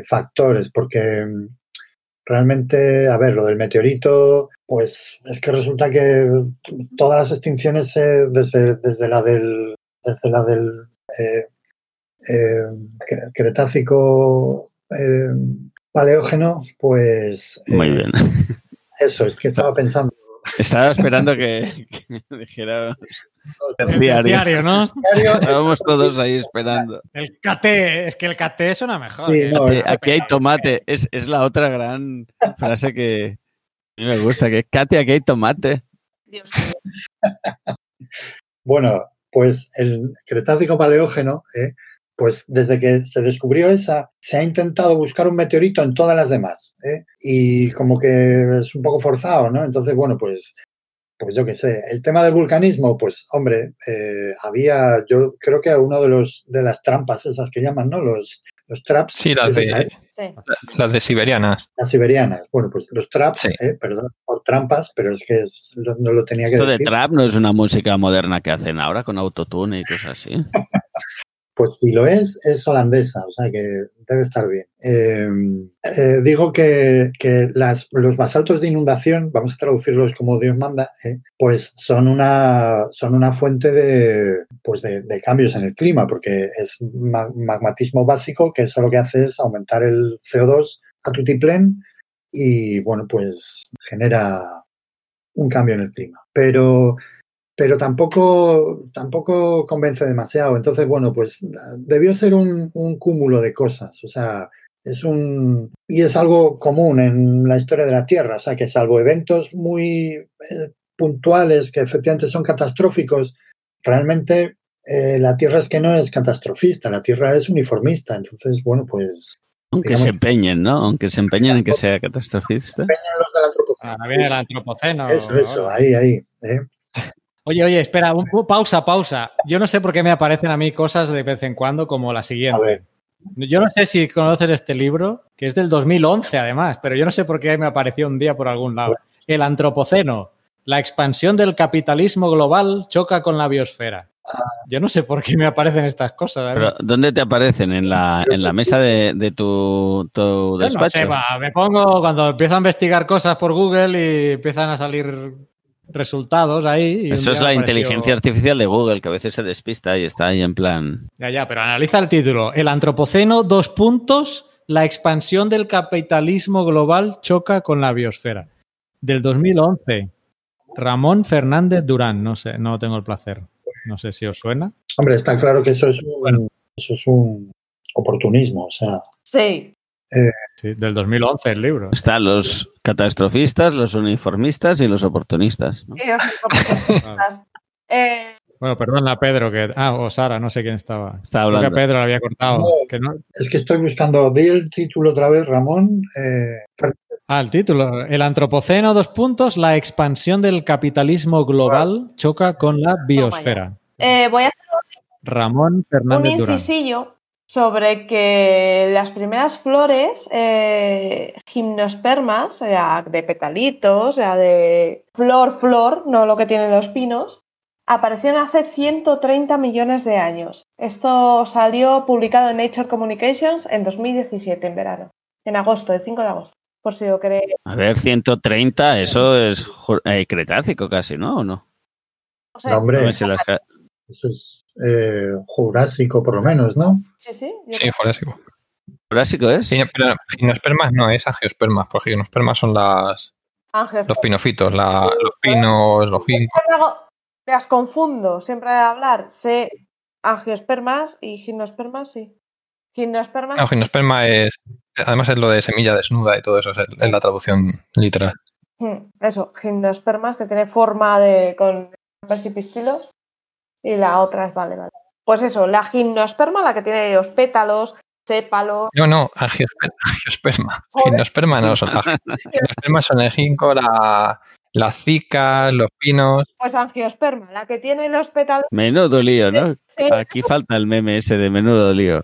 factores, porque realmente, a ver, lo del meteorito, pues es que resulta que todas las extinciones desde, desde, la del, desde del eh, eh, Cretácico paleógeno, pues... Muy bien. Eso, es que estaba pensando. Estaba esperando que, dijera terciario. ¿no? Estábamos todos ahí esperando. El KT, es que el KT suena mejor. aquí, hay tomate, es, es, la otra gran frase que a mí me gusta, que Kate, aquí hay tomate. Dios bueno, pues el Cretácico Paleógeno ¿eh? Pues desde que se descubrió esa, se ha intentado buscar un meteorito en todas las demás. ¿eh? Y como que es un poco forzado, ¿no? Entonces, bueno, pues, pues yo qué sé. El tema del vulcanismo, pues, hombre, eh, había, yo creo que uno de los de las trampas esas que llaman, ¿no? Los, los traps. Sí, las de, las de siberianas. Las siberianas. Bueno, pues los traps, eh, perdón, por trampas, pero es que no lo tenía que Esto decir. de trap no es una música moderna que hacen ahora con autotune y cosas así. Pues si lo es, es holandesa, o sea que debe estar bien. Em, eh, digo que, los basaltos de inundación, vamos a traducirlos como Dios manda, eh, pues son una, fuente de, pues de, cambios en el clima, porque es magmatismo básico que eso lo que hace es aumentar el CO2 a tutiplén y, bueno, pues genera un cambio en el clima. Pero pero tampoco, tampoco convence demasiado. Entonces, bueno, pues debió ser un, cúmulo de cosas. O sea, es un. Y es algo común en la historia de la Tierra. O sea, que salvo eventos muy eh, puntuales que efectivamente son catastróficos, realmente eh, la Tierra es que no es catastrofista, la Tierra es uniformista. Entonces, bueno, pues Aunque Digamos- se empeñen, ¿no? Aunque se empeñen en que sea catastrofista. empeñan los del antropoceno. Ahora viene el antropoceno. Eso, eso, ahora. ahí, ahí. ¿eh? Oye, oye, espera, un- pausa, pausa. Yo no sé por qué me aparecen a mí cosas de vez en cuando como la A siguiente. ver, Yo no sé si conoces este libro, que es del 2011 además, pero yo no sé por qué me apareció un día por algún lado. El Antropoceno. La expansión del capitalismo global choca con la biosfera. Yo no sé por qué me aparecen estas cosas. Pero, ¿dónde te aparecen? ¿En la, en la mesa de, de tu, tu Yo no despacho? sé, va, me pongo cuando empiezo a investigar cosas por Google y empiezan a salir resultados ahí. y Eso es la apareció- inteligencia artificial de Google, que a veces se despista y está ahí en plan. Ya, ya, pero analiza el título. El antropoceno, dos puntos, la expansión del capitalismo global choca con la biosfera. Del 2011. Ramón Fernández Durán, no sé, no tengo el placer. No sé si os suena. hombre, está claro que eso es un, eso es un oportunismo. O sea, Sí. Sí, del 2011 el libro. Están los catastrofistas, los uniformistas y los oportunistas. ¿no? Y los antropocentristas. Eh, Bueno, perdona, Pedro, que. Ah, o Sara, no sé quién estaba. Está Creo que a hablando. Pedro le había cortado. No. que no- es que estoy buscando, di el título otra vez, Ramón. eh, Ah, el título. El antropoceno, dos puntos, la expansión del capitalismo global choca con la biosfera. eh, voy a hacer Ramón un Fernández Durán. Sobre que las primeras flores, eh, gimnospermas, o sea, de petalitos, o sea, de flor, flor, no lo que tienen los pinos, aparecieron hace 130 millones de años. Esto salió publicado en Nature Communications en 2017, en verano, en agosto, el 5 de agosto, por si lo queréis. A ver, 130, eso es eh, cretácico casi, ¿no? ¿O no? O sea, no, hombre, A eso es eh, jurásico por lo menos, ¿no? sí, sí, Sí, Jurásico. ¿Jurásico es? Gimnospermas no es angiospermas, porque gimnospermas son las, Ángeles, los pinofitos, la- los pinos, los ginkgos. Las confundo, siempre al hablar sé angiospermas y gimnospermas, sí. Gimnospermas, No, gimnosperma es. Además es lo de semilla desnuda y todo eso, es, el- es la traducción literal. mm, eso, gimnospermas que tiene forma de con persipistilos y la otra es vale, vale. Pues eso, la gimnosperma, la que tiene los pétalos, sépalos, No, no, angiosper- angiosperma. Joder. Gimnosperma no son. Las gimnospermas son el ginkgo, la, las cicas, los pinos. pues angiosperma, la que tiene los pétalos. Menudo lío, ¿no? sí, Aquí falta el meme ese de menudo lío.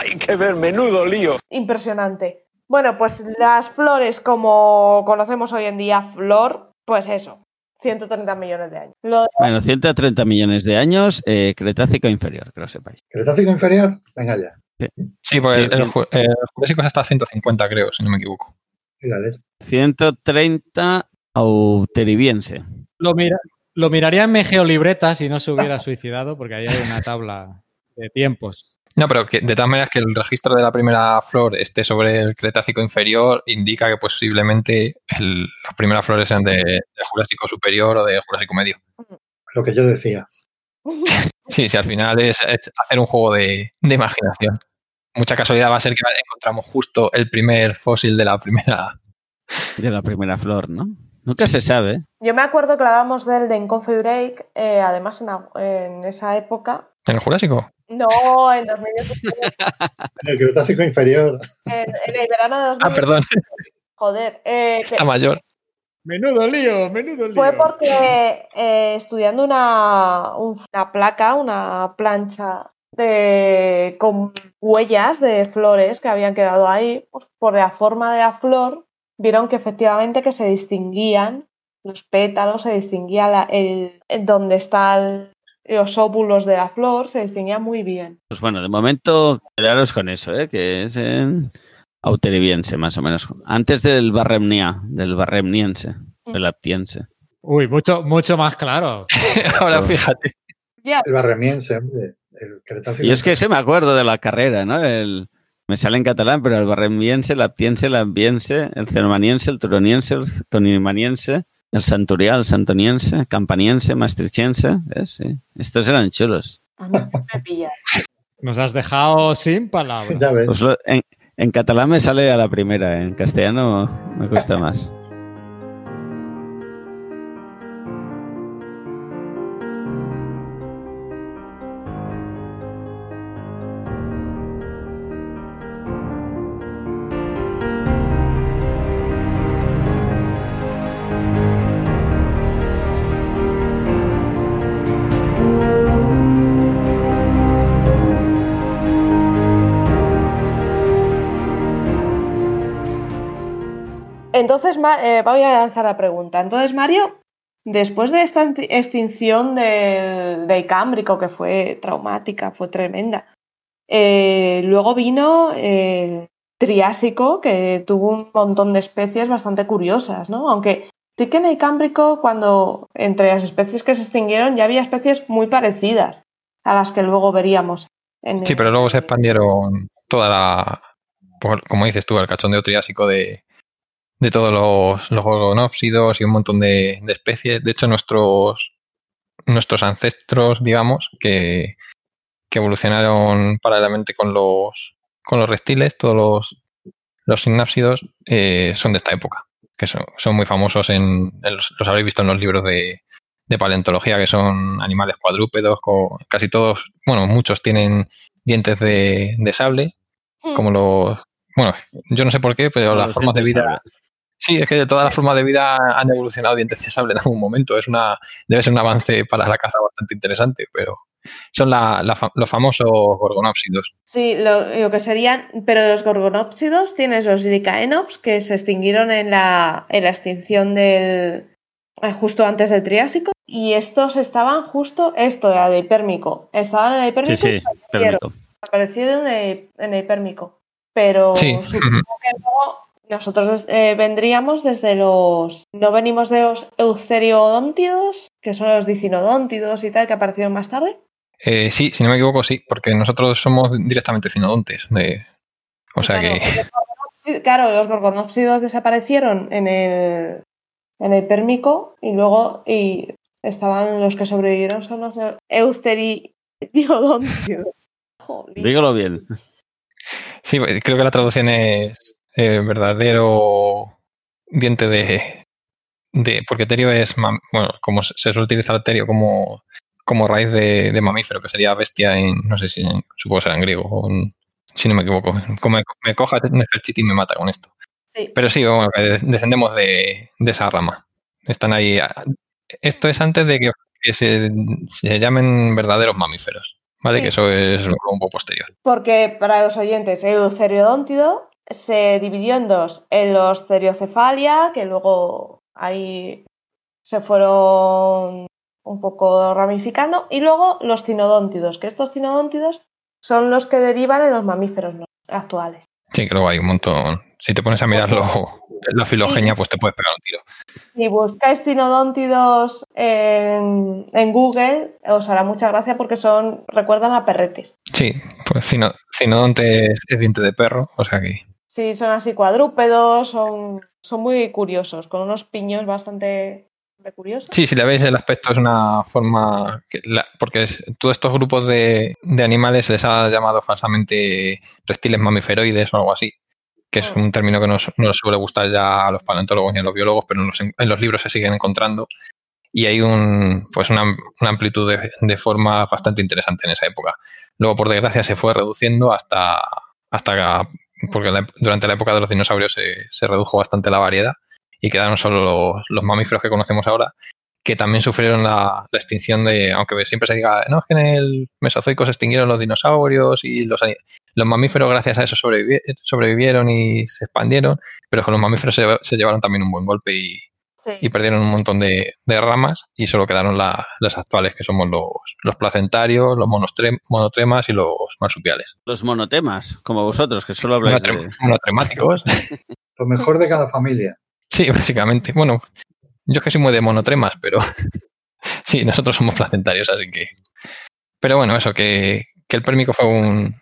Hay que ver, menudo lío. impresionante. Bueno, pues las flores como conocemos hoy en día, flor, pues eso, 130 millones de años. Lo Bueno, 130 millones de años, eh, Cretácico inferior, que lo sepáis. Cretácico inferior, venga ya. Sí, porque Sí, el, el, ju- el Jurásico es hasta 150, creo, si no me equivoco. Fíjale. 130 auteribiense. Lo, mira- lo miraría en mi geolibreta si no se hubiera suicidado, porque ahí hay una tabla de tiempos. No, pero que de todas maneras que el registro de la primera flor esté sobre el Cretácico inferior indica que posiblemente el- las primeras flores sean de, de Jurásico superior o de Jurásico medio. Lo que yo decía. Sí, sí, al final es, es hacer un juego de, de imaginación. Mucha casualidad va a ser que encontramos justo el primer fósil de la primera. De la primera flor, ¿no? Nunca se sabe. Yo me acuerdo que hablábamos del de Coffee Break, eh, además en, en esa época. ¿En el Jurásico? No, en 2017, En el Cretácico inferior. en, en el verano de 2017. Ah, perdón, Joder, eh, que está mayor. Menudo lío, menudo lío. fue porque eh, estudiando una, un- una placa, una plancha de, con huellas de flores que habían quedado ahí, pues, por la forma de la flor, vieron que efectivamente que se distinguían los pétalos, se distinguía la- el, el- donde están los óvulos de la flor, se distinguía muy bien. Pues bueno, de momento quedaros con eso, ¿eh? que es en auteribiense, más o menos. Antes del barremnia, del barremniense, del aptiense. Uy, mucho, mucho más claro. Ahora fíjate. Ya, El barremiense, hombre. El Cretácico Y es que ese me acuerdo de la carrera, ¿no? El, me sale en catalán, pero el barremiense, el aptiense, el ambiense, el ceromaniense, el turoniense, el conimaniense, el santurial, el santoniense, campaniense, maastrichtense. ¿ves? Sí. Estos eran chulos. a mí me pilla. Nos has dejado sin palabras. Ya ves. Pues lo- en, en catalán me sale a la primera, en castellano me cuesta más. Eh, voy a lanzar la pregunta. Entonces, Mario, después de esta extinción del, del Cámbrico, que fue traumática, fue tremenda, eh, luego vino el Triásico, que tuvo un montón de especies bastante curiosas, ¿no? Aunque sí que en el Cámbrico, cuando entre las especies que se extinguieron, ya había especies muy parecidas a las que luego veríamos. en Sí, el- pero luego se expandieron toda la, por- como dices tú, el cachondeo triásico de, de todos los, los gorgonópsidos y un montón de, de especies. De hecho, nuestros, nuestros ancestros, digamos, que, que evolucionaron paralelamente con los, con los reptiles, todos los, los sinápsidos, eh, son de esta época, que son, son muy famosos en, en los, los habréis visto en los libros de, de paleontología, que son animales cuadrúpedos, co- casi todos, bueno, muchos tienen dientes de, de sable, Hmm. como los, bueno, yo no sé por qué, pero las formas de vida, sí, es que de todas las formas de vida han evolucionado dientes de sable en algún momento, es una, debe ser un avance para la caza bastante interesante, pero son la- la fa- los famosos gorgonópsidos. Sí, lo, lo que serían, pero los gorgonópsidos tienes los licaenops que se extinguieron en la, en la extinción del eh, justo antes del Triásico y estos estaban justo, esto era de hipérmico, estaban en el hipérmico Sí, sí, aparecieron en el, en el hipérmico, pero Sí. supongo que luego nosotros eh, vendríamos desde los, no venimos de los euceriodóntidos, que son los dicinodóntidos y tal, que aparecieron más tarde. Eh, sí, si no me equivoco, sí, porque nosotros somos directamente cinodontes, de, o sea Claro, que... los Claro, los gorgonópsidos desaparecieron en el, en el Pérmico y luego y estaban los que sobrevivieron son los Euceridiodontios. Jolín. Dígalo bien. Sí, creo que la traducción es eh, verdadero diente de, de. Porque terio es. Bueno, como se suele utilizar el terio como, como raíz de, de mamífero, que sería bestia en. No sé si. En, supongo que será en griego, o en- si no me equivoco. Como me, me coja Nefertiti y me mata con esto. Sí. Pero sí, bueno, descendemos de, de esa rama. Están ahí. Esto es antes de que, que se, se llamen verdaderos mamíferos. ¿Vale? Sí. Que eso es un poco posterior. Porque para los oyentes, el Euceriodóntido se dividió en dos, en los Ceriocefalia, que luego ahí se fueron un poco ramificando, y luego los cinodóntidos, que estos cinodóntidos son los que derivan en los mamíferos actuales. Sí, que luego hay un montón. Si te pones a mirarlo, la filogenia, pues te puedes pegar un tiro. Si buscáis cinodóntidos en, en Google, os hará mucha gracia porque son recuerdan a perretes. Sí, pues cino- cinodonte es diente de perro, o sea que. Sí, son así cuadrúpedos, son, son muy curiosos, con unos piños bastante, bastante curiosos. Sí, si le veis el aspecto es una forma. Que la- porque es- todos estos grupos de, de animales se les ha llamado falsamente reptiles mamiferoides o algo así. Que es Mm. un término que no, nos- no les suele gustar ya a los paleontólogos ni a los biólogos, pero en los, en los libros se siguen encontrando. Y hay un, pues una, una amplitud de, de forma bastante interesante en esa época. Luego, por desgracia, se fue reduciendo hasta, hasta porque la- durante la época de los dinosaurios se, se redujo bastante la variedad y quedaron solo los, mamíferos que conocemos ahora, que también sufrieron la, la extinción de, aunque siempre se diga, no, es que en el Mesozoico se extinguieron los dinosaurios y los, los mamíferos gracias a eso sobrevivi- sobrevivieron y se expandieron, pero con los mamíferos se, se llevaron también un buen golpe y, Sí. y perdieron un montón de, de ramas y solo quedaron la- las actuales, que somos los, los placentarios, los monostre- monotremas y los marsupiales. Los monotemas, como vosotros, que solo habláis Monotrem- de... monotremáticos. Lo mejor de cada familia. Sí, básicamente. Bueno, yo es que soy muy de monotremas, pero sí, nosotros somos placentarios, así que. Pero bueno, eso, que, que el pérmico fue un.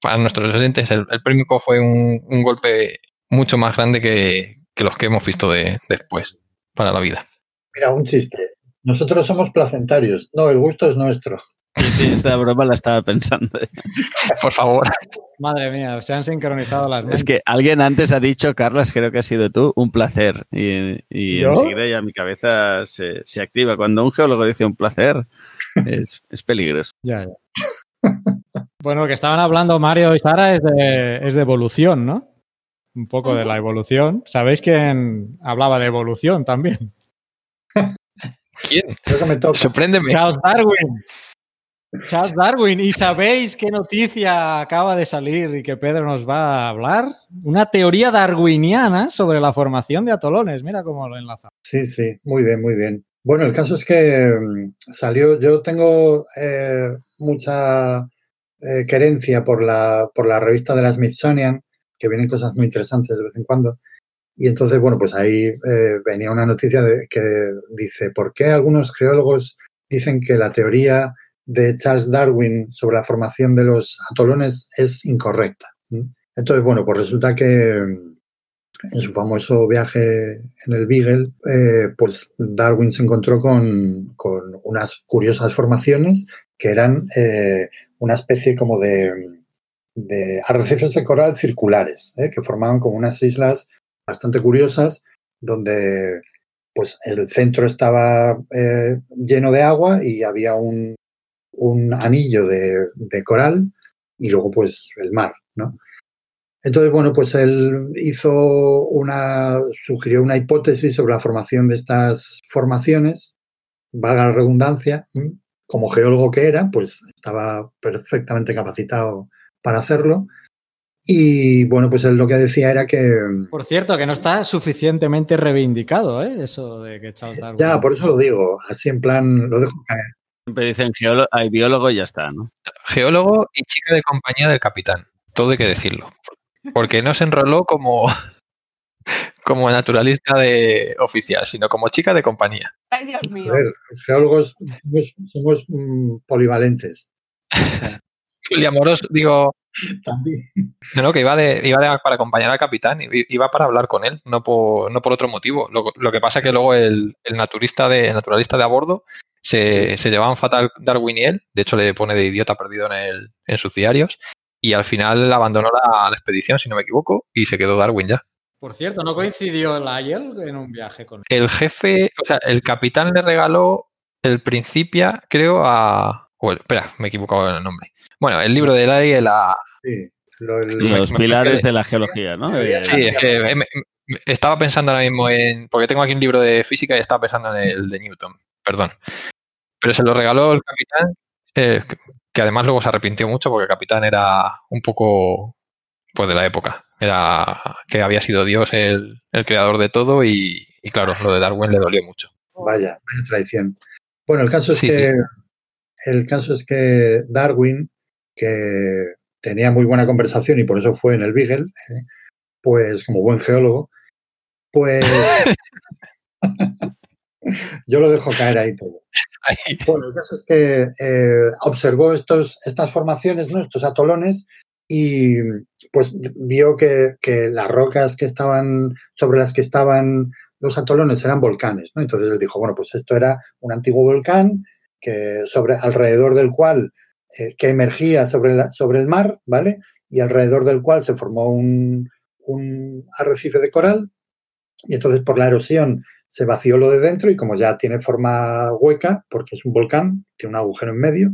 Para nuestros oyentes, el, el pérmico fue un, un golpe mucho más grande que, que los que hemos visto de, después para la vida. Mira, un chiste. Nosotros somos placentarios. No, el gusto es nuestro. Sí, sí, esta broma la estaba pensando. Por favor. Madre mía, se han sincronizado las mentes. Es que alguien antes ha dicho, Carlas, creo que ha sido tú, un placer. Y, y enseguida ya mi cabeza se, se activa. Cuando un geólogo dice un placer, es, es peligroso. Ya, ya. bueno, lo que estaban hablando Mario y Sara es de, es de evolución, ¿no? Un poco de la evolución. ¿Sabéis quién hablaba de evolución también? ¿Quién? Creo que me toca. Sorpréndeme. Charles Darwin. Charles Darwin, ¿y sabéis qué noticia acaba de salir y que Pedro nos va a hablar? Una teoría darwiniana sobre la formación de atolones. Mira cómo lo enlaza. Sí, sí, muy bien, muy bien. Bueno, el caso es que mm, salió, yo tengo eh, mucha eh, querencia por la, por la revista de la Smithsonian, que vienen cosas muy interesantes de vez en cuando. Y entonces, bueno, pues ahí eh, venía una noticia de, que dice, ¿por qué algunos geólogos dicen que la teoría de Charles Darwin sobre la formación de los atolones es incorrecta? Entonces, bueno, pues resulta que mm, en su famoso viaje en el Beagle, eh, pues Darwin se encontró con, con, unas curiosas formaciones que eran eh, una especie como de, de, arrecifes de coral circulares, ¿eh? que formaban como unas islas bastante curiosas donde pues el centro estaba eh, lleno de agua y había un, un anillo de, coral y luego pues el mar. Entonces, bueno, pues él hizo una, sugirió una hipótesis sobre la formación de estas formaciones, valga la redundancia, como geólogo que era, pues estaba perfectamente capacitado para hacerlo. Y bueno, pues él lo que decía era que. Por cierto, que no está suficientemente reivindicado, ¿eh? Eso de que Charles Darwin. Ya, por eso lo digo, así en plan, lo dejo caer. Siempre dicen geólogo, hay biólogo y ya está, ¿no? Geólogo y chica de compañía del capitán, todo hay que decirlo. Porque no se enroló como, como naturalista de oficial, sino como chica de compañía. Ay, Dios mío. A ver, los geólogos somos, somos mm, polivalentes. Poliamoros, digo. También. No, no, que iba, de, iba de, para acompañar al capitán, iba para hablar con él, no por, no por otro motivo. Lo, lo que pasa es que luego el, el naturista de, naturalista de a bordo se, se, llevaban fatal Darwin y él, de hecho le pone de idiota perdido en, el, en sus diarios, y al final abandonó la, la expedición, si no me equivoco, y se quedó Darwin ya. Por cierto, ¿no coincidió Lyell en un viaje con él? El jefe, o sea, el capitán le regaló el Principia, creo, a. Bueno, espera, me he equivocado en el nombre. Bueno, el libro de Lyell a. Sí, lo, el, Los me, pilares me de la geología, ¿no? Sí, es que me, estaba pensando ahora mismo en. Porque tengo aquí un libro de física y estaba pensando en el de Newton, perdón. Pero se lo regaló el capitán, eh, que además luego se arrepintió mucho porque el capitán era un poco pues de la época. Era que había sido Dios el, el creador de todo y, y, claro, lo de Darwin le dolió mucho. Vaya, vaya traición. Bueno, el caso es sí, que sí. el caso es que Darwin, que tenía muy buena conversación y por eso fue en el Beagle, eh, pues como buen geólogo, pues yo lo dejo caer ahí todo. Bueno, el caso es que eh, observó estos, estas formaciones, ¿no? estos atolones, y pues vio que, que, las rocas que estaban sobre las que estaban los atolones eran volcanes, ¿no? Entonces él dijo, bueno, pues esto era un antiguo volcán que sobre alrededor del cual eh, que emergía sobre, la, sobre el mar, ¿vale? Y alrededor del cual se formó un, un arrecife de coral y entonces por la erosión se vació lo de dentro y como ya tiene forma hueca, porque es un volcán, tiene un agujero en medio,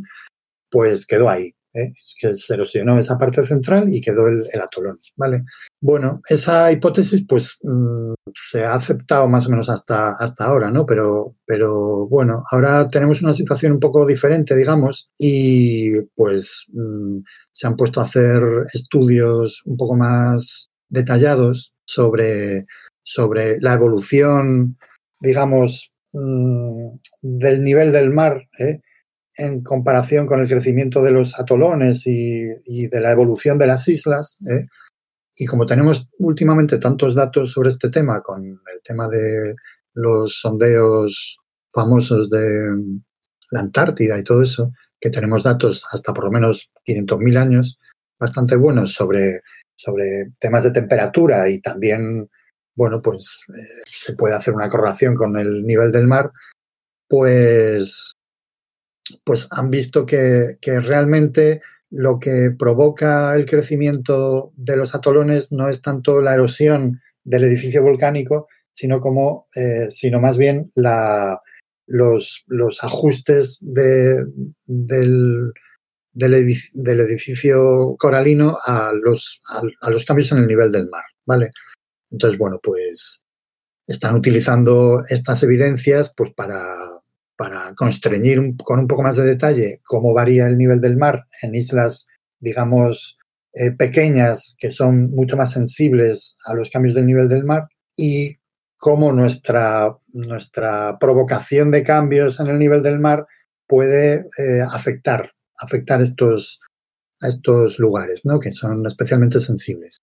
pues quedó ahí. ¿Eh? que se erosionó esa parte central y quedó el, atolón, ¿vale? Bueno, esa hipótesis pues mmm, se ha aceptado más o menos hasta, hasta ahora, ¿no? Pero, pero bueno, ahora tenemos una situación un poco diferente, digamos, y pues mmm, se han puesto a hacer estudios un poco más detallados sobre, sobre la evolución, digamos, mmm, del nivel del mar, ¿eh? En comparación con el crecimiento de los atolones y, y de la evolución de las islas. ¿eh? Y como tenemos últimamente tantos datos sobre este tema, con el tema de los sondeos famosos de la Antártida y todo eso, que tenemos datos hasta por lo menos 500.000 años bastante buenos sobre, sobre temas de temperatura y también, bueno, pues eh, se puede hacer una correlación con el nivel del mar, pues pues han visto que, que, realmente lo que provoca el crecimiento de los atolones no es tanto la erosión del edificio volcánico, sino como, eh, sino más bien la, los, los, ajustes de, del, del, edificio, coralino a los, a los cambios en el nivel del mar, ¿vale? Entonces, bueno, pues están utilizando estas evidencias pues para para constreñir con un poco más de detalle cómo varía el nivel del mar en islas, digamos, eh, pequeñas que son mucho más sensibles a los cambios del nivel del mar y cómo nuestra, nuestra provocación de cambios en el nivel del mar puede eh, afectar, afectar estos, a estos lugares, ¿no? que son especialmente sensibles,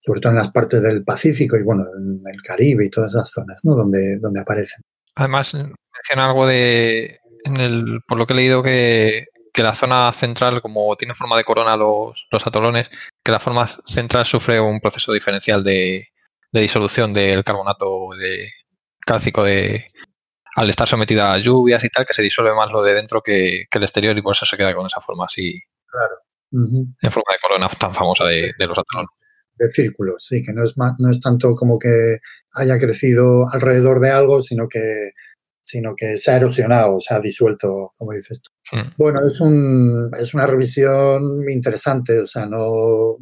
sobre todo en las partes del Pacífico y bueno, en el Caribe y todas esas zonas ¿no? donde, donde aparecen. Además, menciona algo de, en el, por lo que he leído, que, que la zona central, como tiene forma de corona los, los atolones, que la forma central sufre un proceso diferencial de, de disolución del carbonato de cálcico de, al estar sometida a lluvias y tal, que se disuelve más lo de dentro que, que el exterior y por eso se queda con esa forma así, Ujú. en forma de corona tan famosa de, de los atolones. de círculo, sí, que no es, ma- no es tanto como que haya crecido alrededor de algo, sino que, sino que se ha erosionado, se ha disuelto, como dices tú. Bueno, es, un, es una revisión interesante, o sea, no.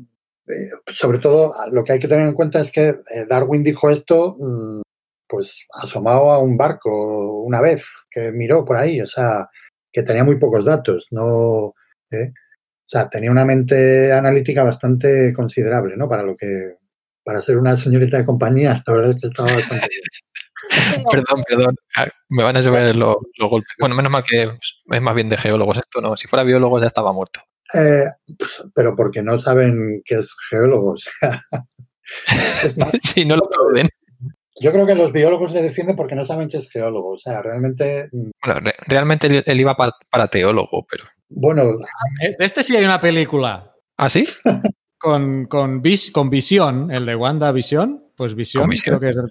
eh, sobre todo, lo que hay que tener en cuenta es que eh, Darwin dijo esto, mm, pues asomado a un barco una vez, que miró por ahí, o sea, que tenía muy pocos datos, no. ¿eh? O sea, tenía una mente analítica bastante considerable, ¿no? Para lo que. Para ser una señorita de compañía, la verdad es que estaba bastante bien. Perdón, perdón. Ah, Me van a llover los, los golpes. Bueno, menos mal que es más bien de geólogos esto, ¿no? Si fuera biólogo ya estaba muerto. Eh, pues, pero porque no saben que es geólogo. O sea, es más, Si no lo aplauden. yo creo que los biólogos le defienden porque no saben que es geólogo. O sea, realmente, mm, Bueno, re- realmente él, iba pa- para teólogo, pero. bueno, Eh, De este sí hay una película ¿Ah, sí? con, con, Vis- con Visión, el de Wanda Visión. Pues Visión, ¿Con Visión? creo que es el.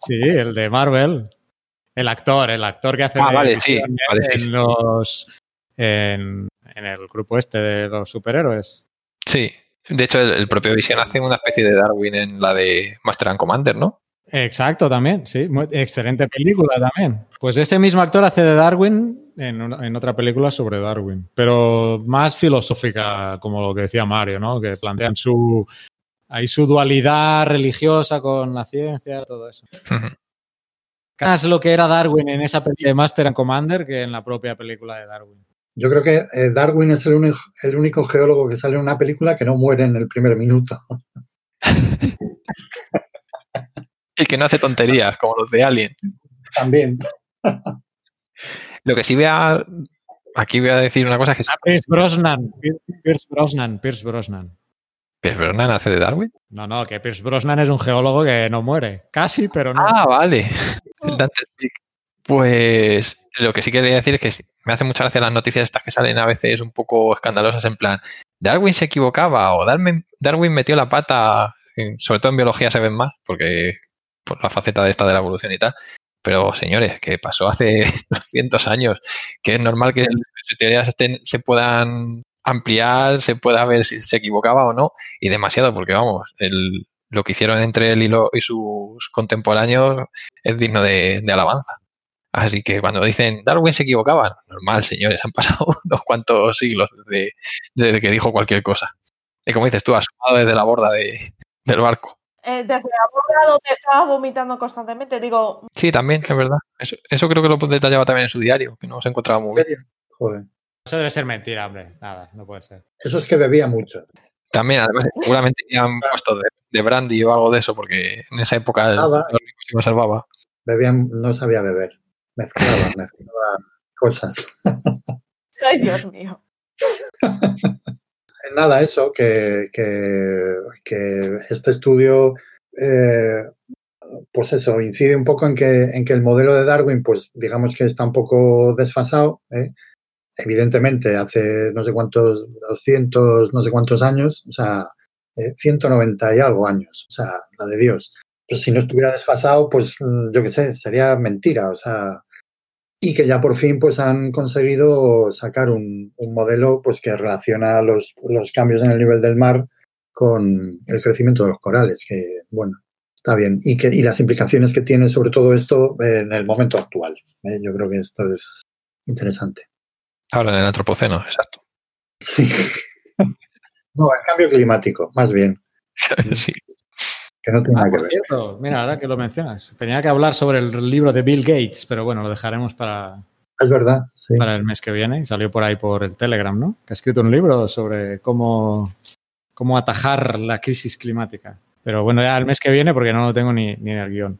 Sí, el de Marvel. El actor, el actor que hace Ah, vale, sí, vale, en sí. los. En, en el grupo este de los superhéroes. Sí. De hecho, el, el propio Vision hace una especie de Darwin en la de Master and Commander, ¿no? Exacto, también, sí. Muy- excelente película también. Pues ese mismo actor hace de Darwin en, una- en otra película sobre Darwin, pero más filosófica, como lo que decía Mario, ¿no? Que plantean su, ahí su dualidad religiosa con la ciencia, todo eso. Más lo que era Darwin en esa película de Master and Commander que en la propia película de Darwin. yo creo que eh, Darwin es el único, el único geólogo que sale en una película que no muere en el primer minuto. Y que no hace tonterías, como los de Alien. También. Lo que sí voy a. Aquí voy a decir una cosa que es. Ah, Pierce Brosnan, Pier- Pierce Brosnan, Pierce Brosnan. ¿Pierce Brosnan hace de Darwin? No, no, que Pierce Brosnan es un geólogo que no muere. Casi, pero no. Ah, vale. Dante. Pues lo que sí quería decir es que me hace mucha gracia las noticias estas que salen a veces un poco escandalosas en plan, Darwin se equivocaba o Darwin, Darwin metió la pata, sobre todo en biología se ven más, porque por la faceta de esta de la evolución y tal. Pero señores, que pasó hace 200 años, que es normal que sus teorías estén- se puedan ampliar, se pueda ver si se equivocaba o no, y demasiado, porque vamos, el- lo que hicieron entre él y, lo- y sus contemporáneos es digno de, de alabanza. Así que cuando dicen Darwin se equivocaba, normal, señores, han pasado unos cuantos siglos desde, desde que dijo cualquier cosa. Y como dices tú, asomado desde la borda de- del barco. Eh, desde la borda donde estaba vomitando constantemente, digo, Sí, también, es verdad. Eso, eso creo que lo detallaba también en su diario, que no se encontraba muy bien. Joder. Eso debe ser mentira, hombre. Nada, no puede ser. Eso es que bebía mucho. También, además, seguramente han puesto de, de brandy o algo de eso, porque en esa época el, Salva. los ricos se conservaba. Bebía, no sabía beber. Mezclaba, mezclaba cosas. ay Dios mío. Nada, eso, que, que, que este estudio, eh, pues eso, incide un poco en que, en que el modelo de Darwin, pues digamos que está un poco desfasado. ¿eh? Evidentemente, hace no sé cuántos, 200, no sé cuántos años, o sea, eh, 190 y algo años, o sea, la de Dios. Pues si no estuviera desfasado, pues mm, yo qué sé, sería mentira, o sea, y que ya por fin pues han conseguido sacar un, un modelo pues que relaciona los, los cambios en el nivel del mar con el crecimiento de los corales, que bueno, está bien. Y, que, y las implicaciones que tiene sobre todo esto en el momento actual. ¿eh? Yo creo que esto es interesante. Ahora en el antropoceno, exacto. Sí. No, el cambio climático, más bien, sí. que no tiene Ah, nada que por ver. cierto, mira, ahora que lo mencionas, tenía que hablar sobre el libro de Bill Gates, pero bueno, lo dejaremos para, Es verdad, sí. para el mes que viene y salió por ahí por el Telegram, ¿no? Que ha escrito un libro sobre cómo, cómo atajar la crisis climática. Pero bueno, ya el mes que viene porque no lo tengo ni, ni en el guion.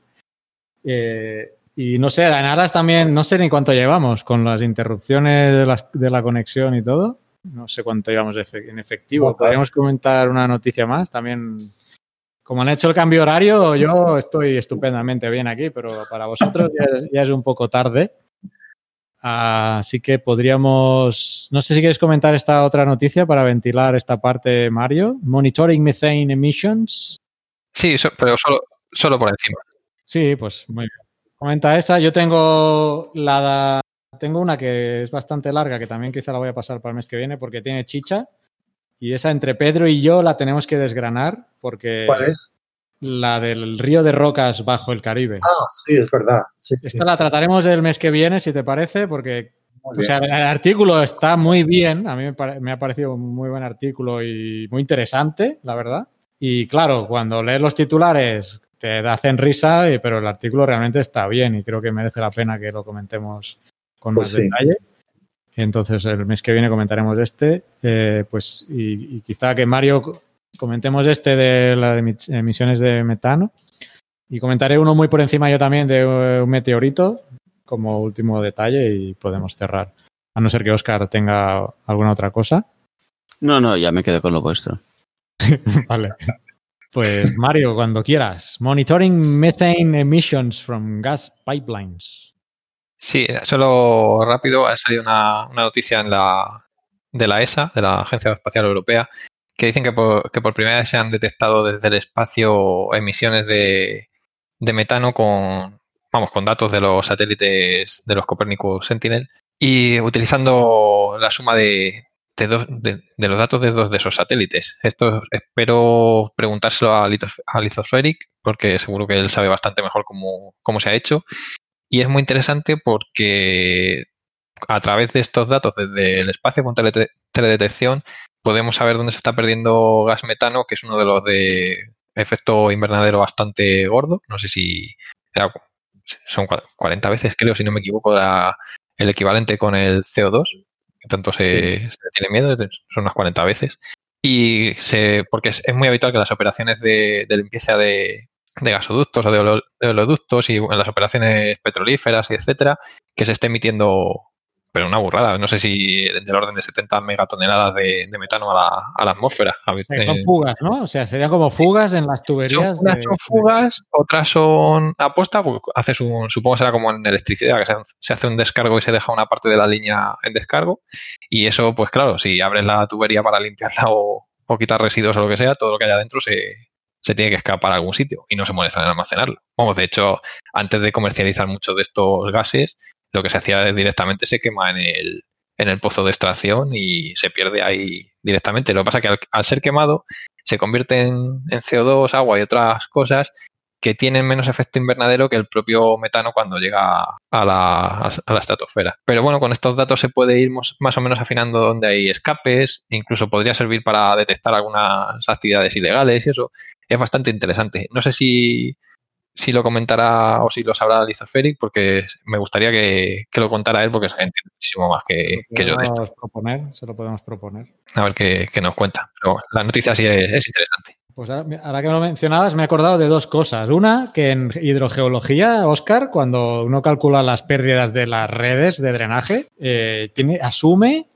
Eh, y no sé, en Aras también, no sé ni cuánto llevamos con las interrupciones de, las- de la conexión y todo. No sé cuánto llevamos en efectivo. Bueno, Podríamos comentar una noticia más también. Como han hecho el cambio horario, yo estoy estupendamente bien aquí, pero para vosotros ya es- ya es un poco tarde. Así que podríamos, no sé si quieres comentar esta otra noticia para ventilar esta parte, Mario. Monitoring methane emissions. Sí, so- pero solo, solo por encima. Sí, pues muy bien. Comenta esa. Yo tengo la tengo una que es bastante larga, que también quizá la voy a pasar para el mes que viene porque tiene chicha. Y esa entre Pedro y yo la tenemos que desgranar porque ¿Cuál es? la del río de rocas bajo el Caribe. Ah, sí, es verdad. Sí, sí. Esta la trataremos el mes que viene, si te parece, porque o sea, el artículo está muy bien. A mí me, me ha parecido un muy buen artículo y muy interesante, la verdad. Y claro, cuando lees los titulares te hacen risa, y- pero el artículo realmente está bien y creo que merece la pena que lo comentemos con Pues más sí. detalle. Entonces, el mes que viene comentaremos este. eh, pues, y, y quizá que Mario co- comentemos este de las emi- emisiones de metano. Y comentaré uno muy por encima yo también de eh, un meteorito como último detalle y podemos cerrar. A no ser que Oscar tenga alguna otra cosa. No, no, ya me quedo con lo vuestro. Vale. Pues Mario, cuando quieras. Monitoring methane emissions from gas pipelines. Sí, solo rápido, ha salido una, noticia en la, de la ESA, de la Agencia Espacial Europea, que dicen que por, que por primera vez se han detectado desde el espacio emisiones de, de metano con, vamos, con datos de los satélites de los Copernicus Sentinel y utilizando la suma de, de, dos- de- los datos de dos de esos satélites. Esto espero preguntárselo a, a Lithospheric porque seguro que él sabe bastante mejor cómo, cómo se ha hecho. Y es muy interesante porque a través de estos datos desde el espacio con telete- teledetección podemos saber dónde se está perdiendo gas metano, que es uno de los de efecto invernadero bastante gordo. No sé si son cua- 40 veces, creo, si no me equivoco, la- el equivalente con el CO2, que tanto se, se le tiene miedo, son unas 40 veces. Y se, porque es, es muy habitual que las operaciones de, de limpieza de, de gasoductos o de, olo- de oleoductos y en las operaciones petrolíferas y etcétera, que se esté emitiendo, pero una burrada, no sé si del orden de 70 megatoneladas de, de metano a la, a la atmósfera. A ver, O sea, Son eh, fugas, ¿no? O sea, serían como fugas en las son- tuberías. unas de- son fugas, otras son aposta, pues haces un, supongo será como en electricidad, que se, se hace un descargo y se deja una parte de la línea en descargo. Y eso, pues claro, si abres la tubería para limpiarla o, o quitar residuos o lo que sea, todo lo que haya dentro se, se tiene que escapar a algún sitio y no se molestan en almacenarlo. Vamos, de hecho, antes de comercializar muchos de estos gases, lo que se hacía directamente se quema en el, en el pozo de extracción y se pierde ahí directamente. Lo que pasa es que al, al ser quemado se convierte en, en CO2, agua y otras cosas que tienen menos efecto invernadero que el propio metano cuando llega a la, a la estratosfera. Pero bueno, con estos datos se puede ir más o menos afinando dónde hay escapes, incluso podría servir para detectar algunas actividades ilegales y eso. Es bastante interesante. No sé si, si lo comentará o si lo sabrá Lizoferic, porque me gustaría que, que lo contara él, porque se entiende muchísimo más que, que yo de esto. proponer, se lo podemos proponer. A ver qué, qué nos cuenta. Pero la noticia sí es, es interesante. Pues ahora, ahora que me lo mencionabas, me he acordado de dos cosas. Una, que en hidrogeología, Oscar, cuando uno calcula las pérdidas de las redes de drenaje, eh, tiene, asume,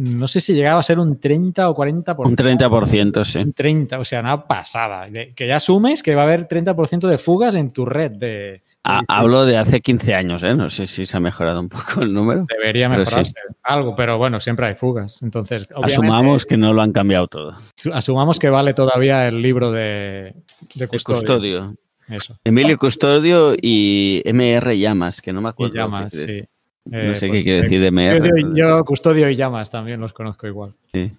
no sé si llegaba a ser un 30 o 40%. Un 30%, sí. Un 30, o sea, una pasada. Que ya asumes que va a haber 30% de fugas en tu red de... Ha- de- hablo de hace 15 años, ¿eh? No sé si se ha mejorado un poco el número. Debería mejorarse sí. algo, pero bueno, siempre hay fugas. Entonces, Asumamos que no lo han cambiado todo. asumamos que vale todavía el libro de, custodio. custodio. Eso. Emilio Custodio y MR Llamas, que no me acuerdo. Y llamas, sí. Eh, No sé pues, qué quiere eh, decir MR. Custodio y- pero- yo, Custodio y llamas también los conozco igual. Sí.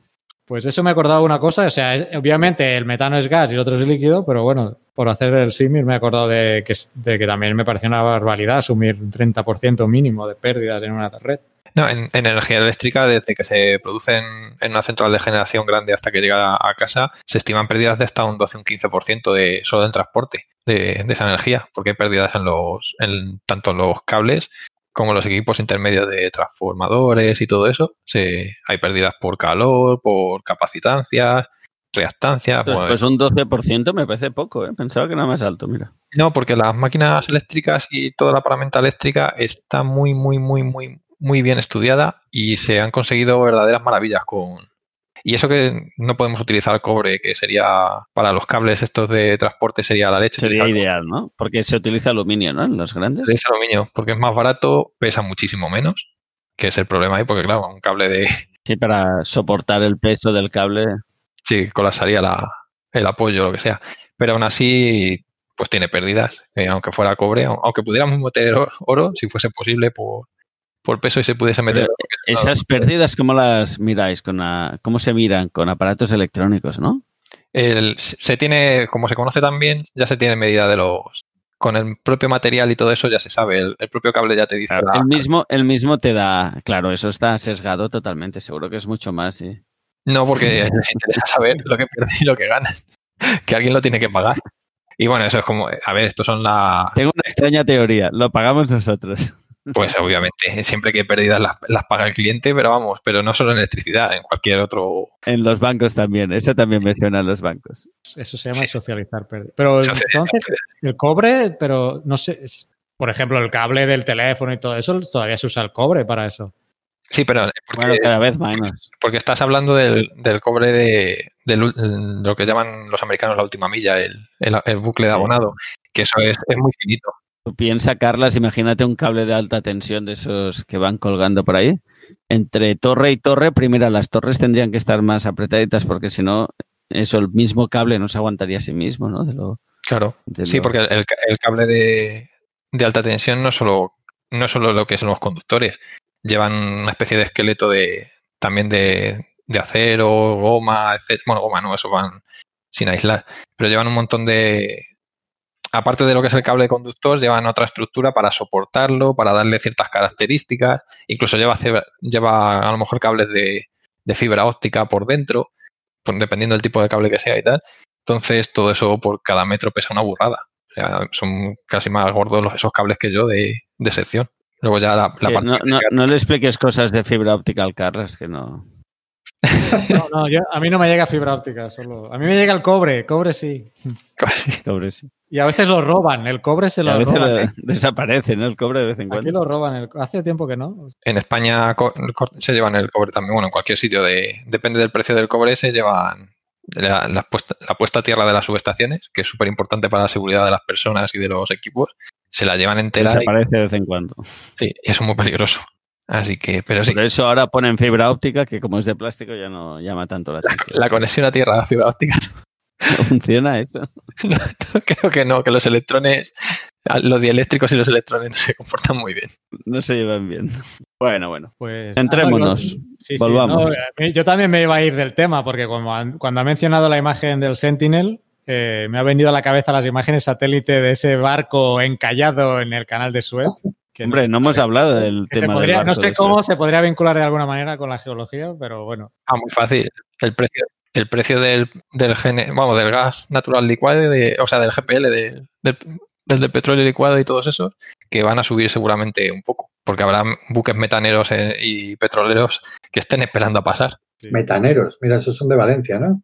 Pues eso me he acordado de una cosa, o sea, obviamente el metano es gas y el otro es líquido, pero bueno, por hacer el símil me he acordado de que, de que también me pareció una barbaridad asumir un 30% mínimo de pérdidas en una red. No, en, en energía eléctrica, desde que se produce en, en una central de generación grande hasta que llega a, a casa, se estiman pérdidas de hasta un 12 un 15% de, solo en transporte de, de esa energía, porque hay pérdidas en los, en tanto en los cables como los equipos intermedios de transformadores y todo eso, se, hay pérdidas por calor, por capacitancias, reactancias. Pues- pues un 12% me parece poco, ¿eh? pensaba que era más alto, mira. No, porque las máquinas eléctricas y toda la paramenta eléctrica está muy, muy, muy, muy, muy bien estudiada y se han conseguido verdaderas maravillas con. Y eso que no podemos utilizar cobre, que sería para los cables estos de transporte sería la leche. Sería ideal, ¿no? Porque se utiliza aluminio, ¿no? En los grandes. de ese aluminio, porque es más barato, pesa muchísimo menos, que es el problema ahí, porque claro, un cable de. Sí, para soportar el peso del cable. Sí, colapsaría la, el apoyo, lo que sea. Pero aún así, pues tiene pérdidas, eh, aunque fuera cobre, au- aunque pudiéramos meter oro, oro, si fuese posible, por, por peso y se pudiese meter. Pero Esas pérdidas, ¿cómo las miráis? Con la- ¿Cómo se miran? Con aparatos electrónicos, ¿no? El- se tiene, como se conoce también, ya se tiene medida de los. Con el propio material y todo eso ya se sabe. El, el propio cable ya te dice. la- El mismo, el mismo te da. Claro, eso está sesgado totalmente. Seguro que es mucho más. sí. No, porque les interesa saber lo que pierdes y lo que ganas. Que alguien lo tiene que pagar. Y bueno, eso es como. A ver, estos son la. Tengo una extraña teoría. Lo pagamos nosotros. Pues obviamente, siempre que hay pérdidas las, las paga el cliente, pero vamos, pero no solo en electricidad, en cualquier otro. En los bancos también. Eso también me suena en los bancos. Eso se llama Sí. socializar pérdidas. Pero Socializar entonces, el cobre, pero no sé, es- por ejemplo, el cable del teléfono y todo eso, todavía se usa el cobre para eso. Sí, pero porque, Bueno, cada vez menos. porque estás hablando del, del cobre de, lo que llaman los americanos la última milla, el, el- el bucle de abonado, que eso es, es muy finito. Tú piensa, Carlas, imagínate un cable de alta tensión de esos que van colgando por ahí. Entre torre y torre, primero las torres tendrían que estar más apretaditas porque si no, eso, el mismo cable no se aguantaría a sí mismo, ¿no? De lo, Claro. de Sí, lo- porque el, ca- el cable de, de alta tensión no es solo, no solo lo que son los conductores, llevan una especie de esqueleto de también de, de acero, goma, etc. Bueno, goma no, eso van sin aislar, pero llevan un montón de, aparte de lo que es el cable conductor, llevan otra estructura para soportarlo, para darle ciertas características, incluso lleva, lleva a lo mejor cables de, de fibra óptica por dentro, pues dependiendo del tipo de cable que sea y tal. Entonces, todo eso por cada metro pesa una burrada. O sea, son casi más gordos los- esos cables que yo de, de sección. Luego ya la, no, no- le expliques cosas de fibra óptica al Carlas, que no. No, no, yo- a mí no me llega fibra óptica, solo. A mí me llega el cobre, cobre sí. casi. Cobre, sí. Y a veces lo roban, el cobre se a lo veces roban. lo- ¿eh? desaparece, ¿no? El cobre de vez en Aquí cuando. lo roban, el- hace tiempo que no. En España se llevan el cobre también, bueno, en cualquier sitio de, depende del precio del cobre, se llevan la, la puesta, la puesta a tierra de las subestaciones, que es súper importante para la seguridad de las personas y de los equipos, se la llevan entera y, Desaparece de vez en cuando. sí, y eso es muy peligroso. Así que, pero sí, Por eso ahora ponen fibra óptica, que como es de plástico ya no llama tanto la atención. la conexión a tierra de fibra óptica, ¿No funciona eso? no, creo que no, que los electrones, los dieléctricos y los electrones no se comportan muy bien. No se llevan bien. Bueno, bueno. Pues, Entrémonos, ah, sí, volvamos. a yo también me iba a ir del tema, porque han- cuando ha mencionado la imagen del Sentinel, eh, me ha venido a la cabeza las imágenes satélite de ese barco encallado en el canal de Suez. Que Hombre, no hemos hablado del que tema del podría- no barco sé cómo se podría vincular de alguna manera con la geología, pero bueno. Ah, muy fácil. El precio, el precio del, del gene- vamos, del gas natural licuado, de, o sea, del GPL, de- del, del de petróleo licuado y todos esos, que van a subir seguramente un poco, porque habrá buques metaneros eh, y petroleros que estén esperando a pasar. Metaneros, mira, esos son de Valencia, ¿no?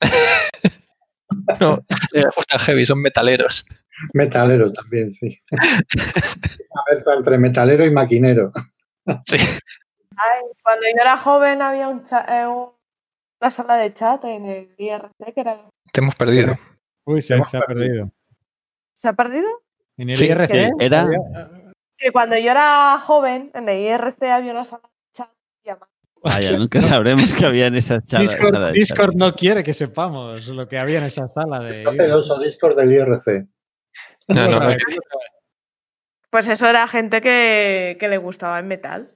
No, les gusta el heavy, son metaleros. Metaleros también, sí. Una mezcla entre metalero y maquinero. Sí. Ay, cuando yo era joven había un cha- eh, un- una sala de chat en el IRC que era... Te hemos perdido. Uy, se, ha perdido. ¿Se ha perdido? En el Sí, IRC. Era, Que cuando yo era joven en el IRC había una sala de chat llamada... Vaya, nunca sabremos que había en esa charla. Discord no quiere que sepamos lo que había en esa sala de. Está celoso Discord del IRC. No, no, no. Pues eso era gente que, que le gustaba el metal.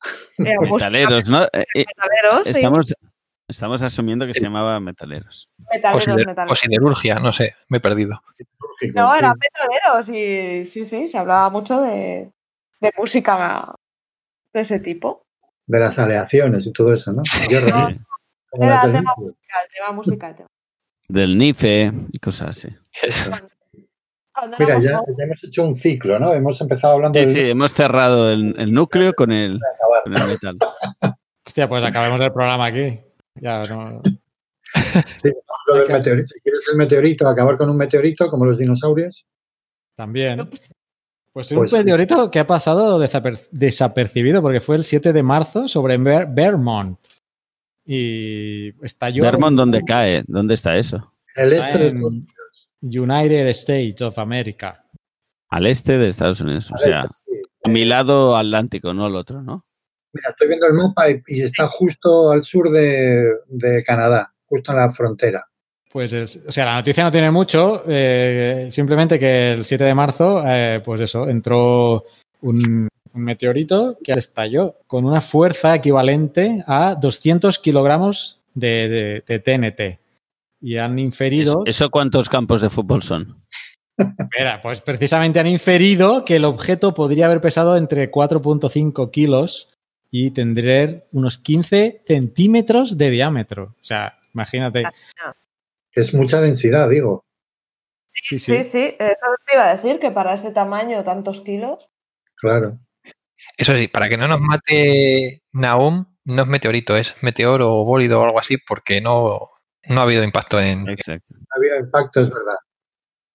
Metaleros, ¿no? Eh, eh, metaleros, sí, estamos, asumiendo que se llamaba metaleros. O, metaleros, sider- metaleros. o siderurgia, no sé, me he perdido. No, Sí. eran metaleros y sí, sí, se hablaba mucho de, de música de ese tipo. De las aleaciones y todo eso, ¿no? Yo Era tema musical, tema musical. tema. Del NIFE y cosas así. Eso. Mira, ya, hemos hecho un ciclo, ¿no? Hemos empezado hablando Sí, del sí, hemos cerrado el, el núcleo con el, con el metal. Hostia, pues acabemos el programa aquí. Ya, no. Sí, lo del meteorito. Si quieres el meteorito, acabar con un meteorito, como los dinosaurios. También. Pues es Pues un sí. meteorito que ha pasado desaper- desapercibido porque fue el 7 de marzo sobre Ver- Vermont. Y estalló Vermont, ¿dónde cae? ¿Dónde está eso? El este de en- Estados Unidos. United States of America. Al este de Estados Unidos. O Al sea, este, sí. a mi lado atlántico, no al otro, ¿no? Mira, estoy viendo el mapa y, y está justo al sur de, de Canadá, justo en la frontera. Pues, es- o sea, la noticia no tiene mucho, eh, simplemente que el 7 de marzo, eh, pues eso, entró un, un meteorito que estalló con una fuerza equivalente a 200 kilogramos de, de- de TNT. Y han inferido, ¿Eso cuántos campos de fútbol son? espera, pues precisamente han inferido que el objeto podría haber pesado entre 4.5 kilos y tendría unos 15 centímetros de diámetro. O sea, imagínate. Es mucha densidad, digo. Sí, sí. Sí, sí, eso te iba a decir que para ese tamaño, tantos kilos. Claro. Eso sí, para que no nos mate Naum, no es meteorito, es meteoro o bólido o algo así, porque no, no ha habido impacto en. Exacto. Había impacto, es verdad.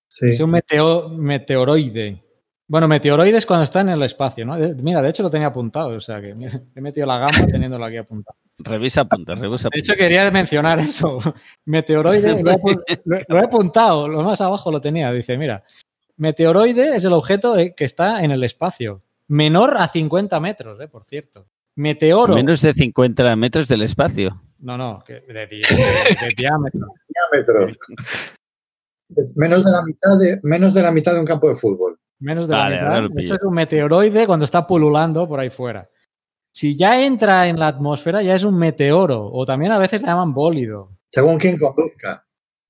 Sí. Es un meteo- meteoroide. Bueno, meteoroide es cuando está en el espacio, ¿no? De- Mira, de hecho lo tenía apuntado, o sea que mira, he metido la gama teniéndolo aquí apuntado. Revisa apuntes, revisa De hecho, quería mencionar eso. Meteoroide, lo he, apu- lo- lo he apuntado, lo más abajo lo tenía. Dice, mira, meteoroide es el objeto que está en el espacio. Menor a 50 metros, eh, por cierto. Meteoro. Menos de 50 metros del espacio. No, no, que de, di- de- de diámetro. diámetro. Es menos de la mitad de, menos de la mitad de un campo de fútbol. Menos de Vale, la mitad. Eso es un meteoroide cuando está pululando por ahí fuera. Si ya entra en la atmósfera, ya es un meteoro. O también a veces le llaman bólido. Según quien conduzca.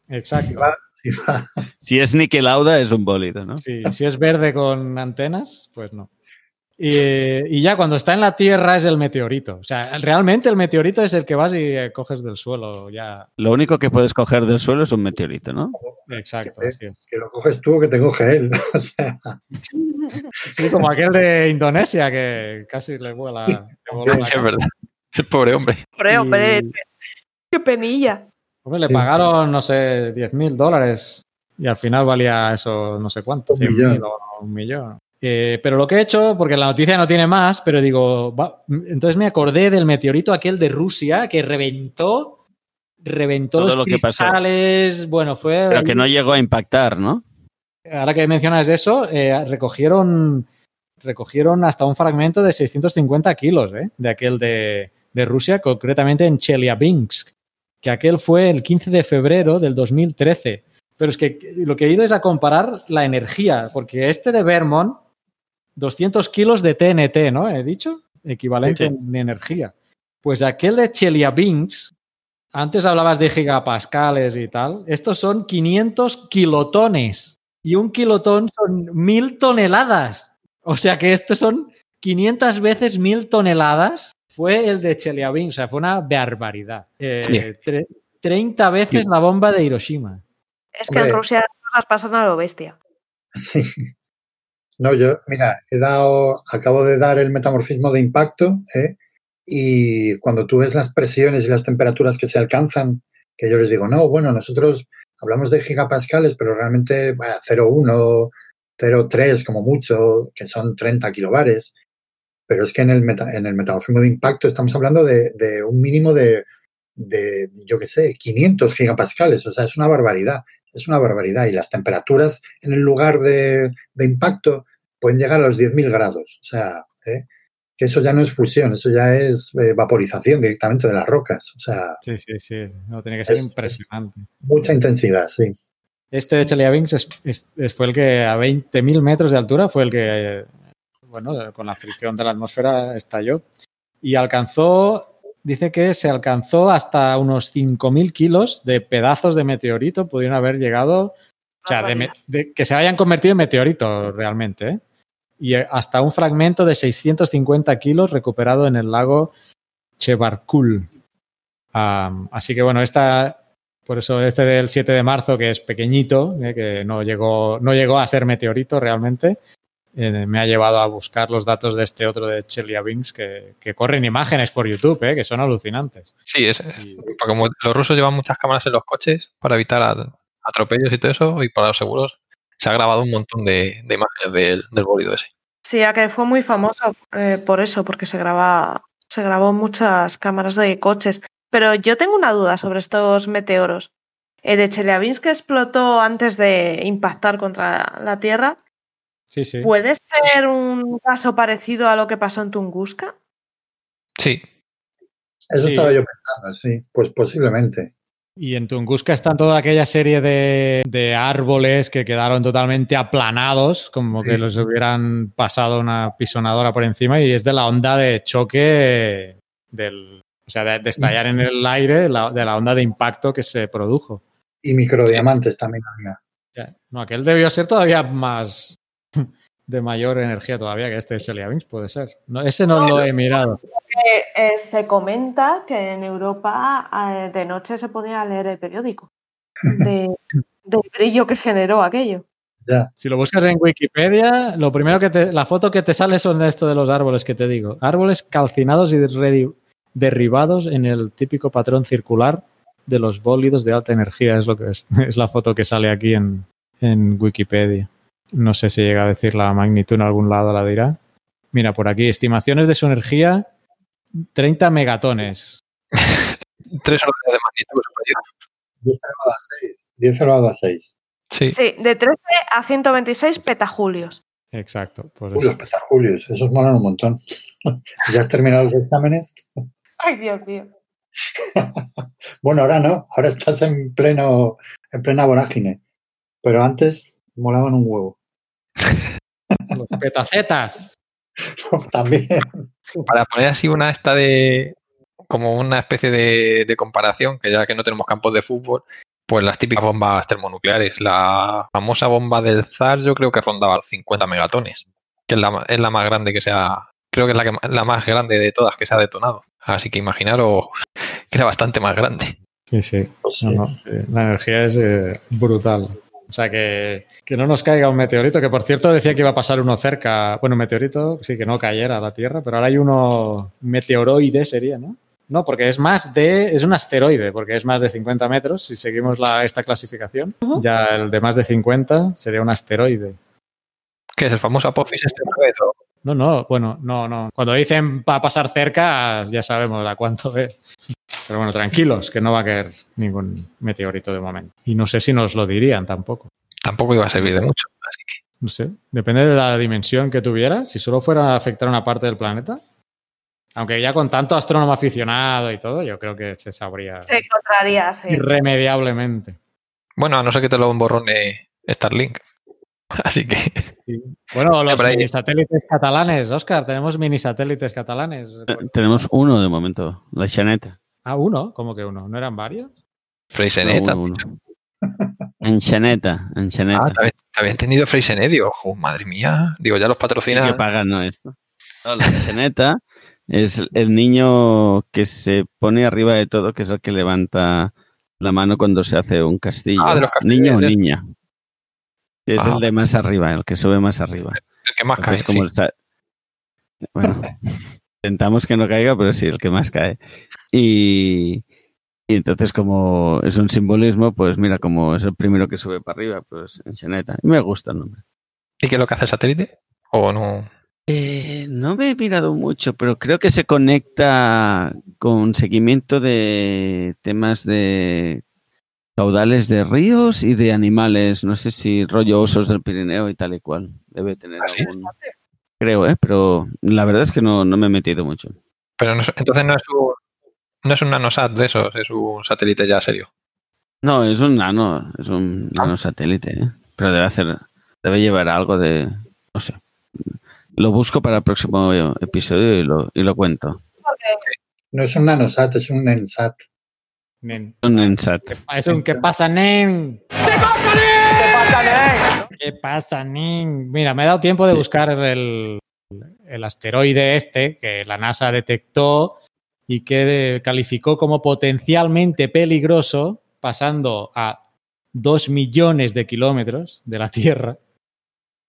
Si Exacto. va, si va. Si es Niki Lauda, es un bólido, ¿no? Sí, si es verde con antenas, pues no. Y, y ya cuando está en la Tierra es el meteorito. O sea, realmente el meteorito es el que vas y eh, coges del suelo. Ya. Lo único que puedes coger del suelo es un meteorito, ¿no? Exacto. Que, así es. que lo coges tú o que te coge él. O sea, Sí, como aquel de Indonesia que casi le vuela. le es verdad. El pobre hombre. Hombre, Y- hombre, qué penilla. Hombre, le Sí. pagaron, no sé, 10 mil dólares y al final valía eso, no sé cuánto, Un 100 millón. mil o un millón. Eh, pero lo que he hecho, porque la noticia no tiene más, pero digo, va- entonces me acordé del meteorito aquel de Rusia que reventó, reventó Todo los lo que pasó. cristales. Bueno, fue. Pero que no llegó a impactar, ¿no? Ahora que mencionas eso, eh, recogieron, recogieron hasta un fragmento de 650 kilos ¿eh? de aquel de, de Rusia, concretamente en Chelyabinsk, que aquel fue el 15 de febrero del 2013. Pero es que lo que he ido es a comparar la energía, porque este de Vermont, 200 kilos de TNT, ¿no? He dicho, equivalente Sí, sí. en energía. Pues aquel de Chelyabinsk, antes hablabas de gigapascales y tal, estos son 500 kilotones. Y un kilotón son mil toneladas. O sea que estos son 500 veces mil toneladas. Fue el de Chelyabinsk, o sea, fue una barbaridad. Eh, Sí. tre- 30 veces la bomba de Hiroshima. Es que en. Rusia las pasan a lo bestia. Sí. No, yo, mira, he dado, acabo de dar el metamorfismo de impacto, ¿eh? y cuando tú ves las presiones y las temperaturas que se alcanzan, que yo les digo, no, bueno, nosotros hablamos de gigapascales, pero realmente vaya, 0,1, 0,3 como mucho, que son 30 kilobares. Pero es que en el, meta- en el metamorfismo de impacto estamos hablando de, de un mínimo de, de, yo qué sé, 500 gigapascales. O sea, es una barbaridad. Es una barbaridad. Y las temperaturas en el lugar de, de impacto pueden llegar a los 10.000 grados. O sea, ¿eh? que eso ya no es fusión, eso ya es eh, vaporización directamente de las rocas. O sea, Sí, sí, sí. No, tiene que ser Es- impresionante. mucha intensidad, sí. Este de Chelyabinsk es- es- es- fue el que a 20.000 metros de altura fue el que, eh, bueno, con la fricción de la atmósfera estalló. Y alcanzó, dice que se alcanzó hasta unos 5.000 kilos de pedazos de meteorito, pudieron haber llegado, o sea, de que se hayan convertido en meteoritos realmente. ¿eh? Y eh, hasta un fragmento de 650 kilos recuperado en el lago Chebarkul. Así que bueno, esta, Por eso este del 7 de marzo, que es pequeñito, eh, que no llegó, no llegó a ser meteorito realmente, eh, me ha llevado a buscar los datos de este otro de Chelyabinsk que, que corren imágenes por YouTube, eh, que son alucinantes. Sí, es, es- Y- porque como los rusos llevan muchas cámaras en los coches para evitar atropellos y todo eso, y para los seguros, se ha grabado un montón de, de imágenes del, del bólido ese. Sí, a que fue muy famoso eh, por eso, porque se graba, se grabó muchas cámaras de coches. Pero yo tengo una duda sobre estos meteoros. El de Chelyabinsk que explotó antes de impactar contra la Tierra, Sí, sí. ¿puede ser un caso parecido a lo que pasó en Tunguska? Sí, Eso Sí. estaba yo pensando, sí, pues posiblemente. Y en Tunguska están toda aquella serie de, de árboles que quedaron totalmente aplanados, como Sí. que los hubieran pasado una pisonadora por encima, y es de la onda de choque del. O sea, de, de estallar en el aire, la- de la onda de impacto que se produjo. Y microdiamantes también había. No, aquel debió ser todavía más de mayor energía todavía que este Chelyabinsk, puede ser. No, ese no lo he mirado. Eh, eh, se comenta que en Europa eh, de noche se podía leer el periódico de, del brillo que generó aquello. Ya. Si lo buscas en Wikipedia, lo primero que te, la foto que te sale son de esto de los árboles que te digo. Árboles calcinados y derri- derribados en el típico patrón circular de los bólidos de alta energía. Es lo que es, es la foto que sale aquí en, en Wikipedia. No sé si llega a decir la magnitud en algún lado, la dirá. Mira, por aquí, estimaciones de su energía, 30 megatones. tres órdenes de magnitud superior. 10 elevado a 6. 10 elevado a 6. Sí, Sí, de 13 a 126 petajulios. Exacto. Pues Uy, eso. los petajulios, esos molan un montón. ¿Ya has terminado los exámenes? Ay, Dios mío. Bueno, ahora no, ahora estás en pleno, en plena vorágine. Pero antes molaban un huevo. Los petacetas. También. para poner así una esta de como una especie de, de comparación, que ya que no tenemos campos de fútbol, pues las típicas bombas termonucleares. La famosa bomba del ZAR yo creo que rondaba los 50 megatones, que es la, es la más grande que se ha, creo que es la, que, la más grande de todas que se ha detonado. Así que imaginaros que era bastante más grande. Sí, sí. Pues No, sí. no, eh, la energía es eh, brutal. O sea, que, que no nos caiga un meteorito, que por cierto decía que iba a pasar uno cerca. Bueno, un meteorito, sí, que no cayera a la Tierra, pero ahora hay uno meteoroide, sería, ¿no? No, porque es más de. Es un asteroide, porque es más de 50 metros. Si seguimos la, esta clasificación, ya el de más de 50 sería un asteroide. ¿Qué es el famoso Apophis este o? No, no, bueno, no, no. Cuando dicen va a pasar cerca, ya sabemos a cuánto es. Pero bueno, tranquilos, que no va a caer ningún meteorito de momento. Y no sé si nos lo dirían tampoco. Tampoco iba a servir de mucho. Así que No sé. Depende de la dimensión que tuviera. Si solo fuera a afectar una parte del planeta. Aunque ya con tanto astrónomo aficionado y todo, yo creo que se sabría Se encontraría, sí. irremediablemente. Bueno, a no ser que te lo borrone Starlink. Así que Bueno, los mini satélites catalanes, Oscar, tenemos mini satélites catalanes. Eh, Tenemos uno de momento, la Chaneta. Ah, uno, ¿cómo que uno? ¿No eran varios? Freysenet. No, uno, uno. En Chaneta, en Chaneta. Ah, te había, te había entendido. Digo, "Jo, madre mía. Digo, ya los Sí patrocina. que pagan, no esto. No, la es el niño que se pone arriba de todo, que es el que levanta la mano cuando se hace un castillo. Ah, de los castillos, niño o niña. Que es Ah. el de más arriba, el que sube más arriba. el que más cae. Entonces, como sí. está- Bueno, intentamos que no caiga, pero sí, el que más cae. Y, y entonces, como es un simbolismo, pues mira, como es el primero que sube para arriba, pues en Chaneta. Y me gusta el nombre. ¿Y qué es lo que hace el satélite? ¿O no? Eh, no me he mirado mucho, pero creo que se conecta con seguimiento de temas de caudales de ríos y de animales. No sé si rollo osos del Pirineo y tal y cual. Debe tener ¿Ah, sí? Creo, ¿eh? Pero la verdad es que no, no me he metido mucho. Pero no es- entonces no es un, no es un nanosat de esos, es un satélite ya serio. No, es un nano, es un nano satélite, ¿eh? Pero debe hacer, debe llevar algo de, no sé. Lo busco para el próximo episodio y lo, y lo cuento. No es un nanosat, es un nensat. Nen. Un Ensat. Es un ¿qué pasa, nen? ¿Qué pasa, nen? Mira, me he dado tiempo de buscar el, el asteroide este que la NASA detectó y que calificó como potencialmente peligroso pasando a 2 millones de kilómetros de la Tierra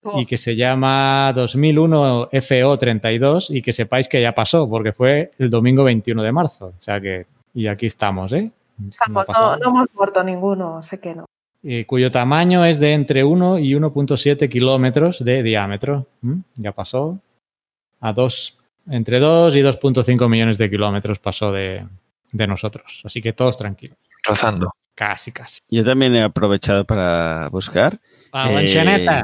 Oh, y que se llama 2001 FO32 y que sepáis que ya pasó porque fue el domingo 21 de marzo. O sea que, y aquí estamos, ¿eh? Estamos, no, no hemos muerto ninguno, sé que no. Eh, cuyo tamaño es de entre 1 y 1.7 kilómetros de diámetro. ¿Mm? Ya pasó a 2, entre 2 y 2.5 millones de kilómetros pasó de, de nosotros. Así que todos tranquilos. Rozando. Casi, casi. Yo también he aprovechado para buscar. ¡A Eh, Manchaneta!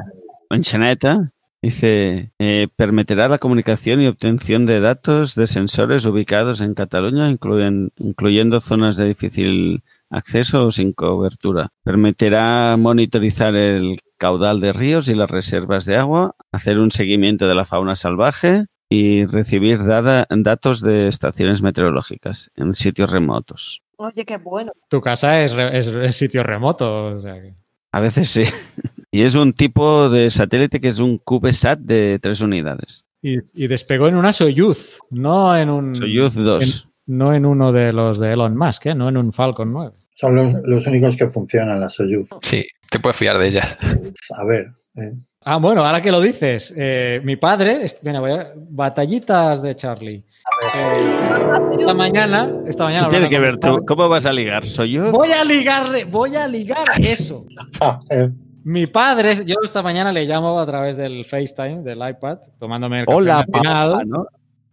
Manchaneta dice, eh, permitirá la comunicación y obtención de datos de sensores ubicados en Cataluña, incluyen- incluyendo zonas de difícil acceso o sin cobertura. Permitirá monitorizar el caudal de ríos y las reservas de agua, hacer un seguimiento de la fauna salvaje y recibir dada- datos de estaciones meteorológicas en sitios remotos. Oye, qué bueno. Tu casa es, re- es- es sitio remoto. o sea que- A veces sí. Y es un tipo de satélite que es un CubeSat de tres unidades. y, y despegó en una Soyuz, no en un. Soyuz 2. No en uno de los de Elon Musk, ¿eh? no en un Falcon 9. Son los, los únicos que funcionan las Soyuz. Sí, te puedes fiar de ellas. A ver, eh, Ah, bueno, ahora que lo dices, eh, mi padre, mira, voy a- batallitas de Charlie. Eh, esta mañana, esta mañana. ¿Qué tiene que ver tú? ¿Cómo vas a ligar? ¿Soy yo? Voy a ligarle, voy a ligar eso. ah, Mi padre, yo esta mañana le llamo a través del FaceTime, del iPad, tomándome el café Hola, papá, ¿no?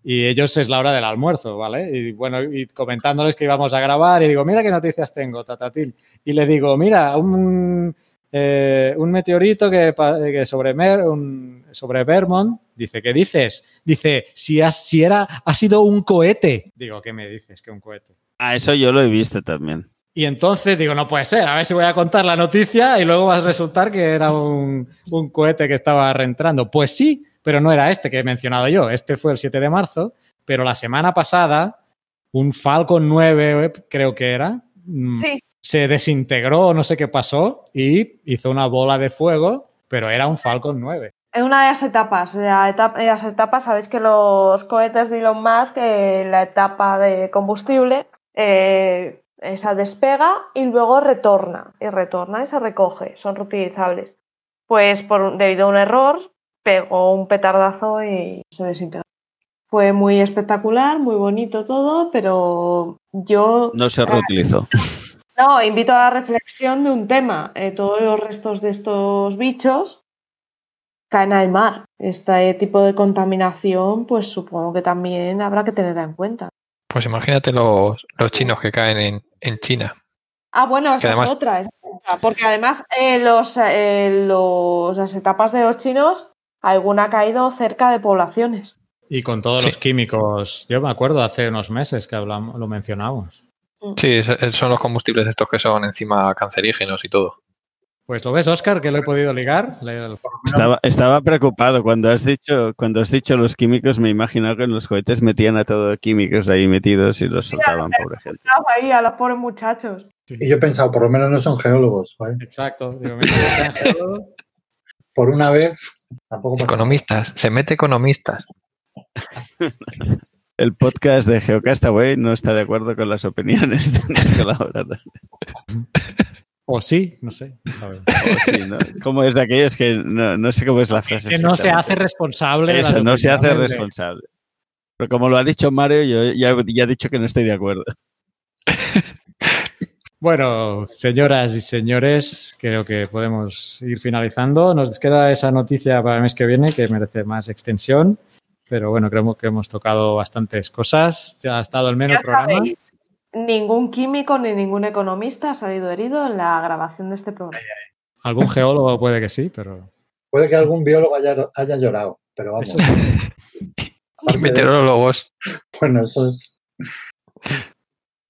Y ellos es la hora del almuerzo, ¿vale? Y bueno, y comentándoles que íbamos a grabar, y digo, mira qué noticias tengo, tatatil. Y le digo, mira, un, eh, un meteorito que, sobre, Mer- un- sobre Vermont, dice, ¿qué dices? Dice, si, has- si era, ha sido un cohete. Digo, ¿qué me dices? Que un cohete. Ah, eso yo lo he visto también. Y entonces digo, no puede ser, a ver si voy a contar la noticia y luego va a resultar que era un, un cohete que estaba reentrando. Pues sí, pero no era este que he mencionado yo. Este fue el 7 de marzo, pero la semana pasada un Falcon 9, creo que era, mm, Sí, se desintegró, no sé qué pasó, y hizo una bola de fuego, pero era un Falcon 9. es una de las etapas. La etapa, las etapas, sabéis que los cohetes de Elon Musk, eh, la etapa de combustible, eh, esa despega y luego retorna. Y retorna y se recoge. Son reutilizables. Pues por, debido a un error, pegó un petardazo y se desintegró. Fue muy espectacular, muy bonito todo, pero yo No se reutilizó. no, invito a la reflexión de un tema. Eh, todos los restos de estos bichos caen al mar. Este tipo de contaminación, pues supongo que también habrá que tenerla en cuenta. Pues imagínate los, los chinos que caen en, en China. Ah, bueno, esa además- es otra, esa es otra, Porque además eh, los, eh, los- las etapas de los chinos, alguna ha caído cerca de poblaciones. Y con todos Sí. los químicos, yo me acuerdo hace unos meses que hablamos, lo mencionamos. Sí, es- son los combustibles estos que son encima cancerígenos y todo. Pues lo ves, Oscar, que lo he podido ligar. Estaba, estaba preocupado. Cuando has dicho, cuando has dicho los químicos, me imagino que en los cohetes metían a todos químicos ahí metidos y los soltaban, pobre gente. Ahí a los pobres muchachos. y yo he pensado, por lo menos no son geólogos. joder. Exacto. Digo, mira, que sean geólogos. Por una vez, tampoco. Economistas, se mete economistas. El podcast de Geocastaway no está de acuerdo con las opiniones de los colaboradores. O sí, no sé. no sabemos. O sí, ¿no? ¿Cómo es de aquellos que no, no sé cómo es la frase? Que no se hace responsable. Eso, no se hace responsable. Pero como lo ha dicho Mario, yo ya, ya he dicho que no estoy de acuerdo. Bueno, señoras y señores, creo que podemos ir finalizando. Nos queda esa noticia para el mes que viene que merece más extensión. Pero bueno, creemos que hemos tocado bastantes cosas. Ha estado el menos Ya el programa. sabéis, ningún químico ni ningún economista ha salido herido en la grabación de este programa. Algún geólogo puede que sí, pero. Puede que algún biólogo haya, haya llorado, pero vamos. Meteorólogos. Bueno, eso es.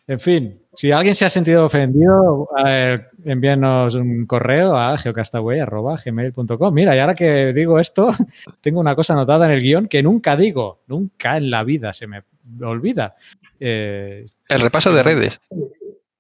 En fin, si alguien se ha sentido ofendido, eh, envíenos un correo a geocastaway.gmail.com. Mira, y ahora que digo esto, tengo una cosa anotada en el guion que nunca digo, nunca en la vida se me olvida. Eh, El repaso de redes.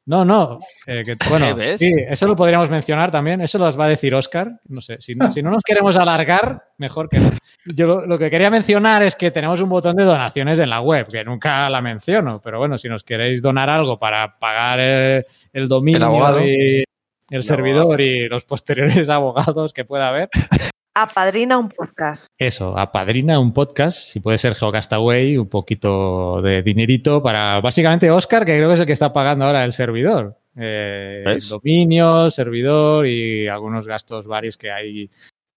No, no. eh, que, bueno, ¿Ves? sí, eso lo podríamos mencionar también. Eso las va a decir Oscar. No sé, si no, si no nos queremos alargar, mejor que no. Yo lo, lo que quería mencionar es que tenemos un botón de donaciones en la web, que nunca la menciono, pero bueno, si nos queréis donar algo para pagar el, el dominio El y el servidor y los posteriores abogados que pueda haber, Apadrina un podcast. eso, apadrina un podcast, si puede ser Geocastaway, un poquito de dinerito para básicamente Oscar, que creo que es el que está pagando ahora el servidor. Eh, dominio, servidor y algunos gastos varios que hay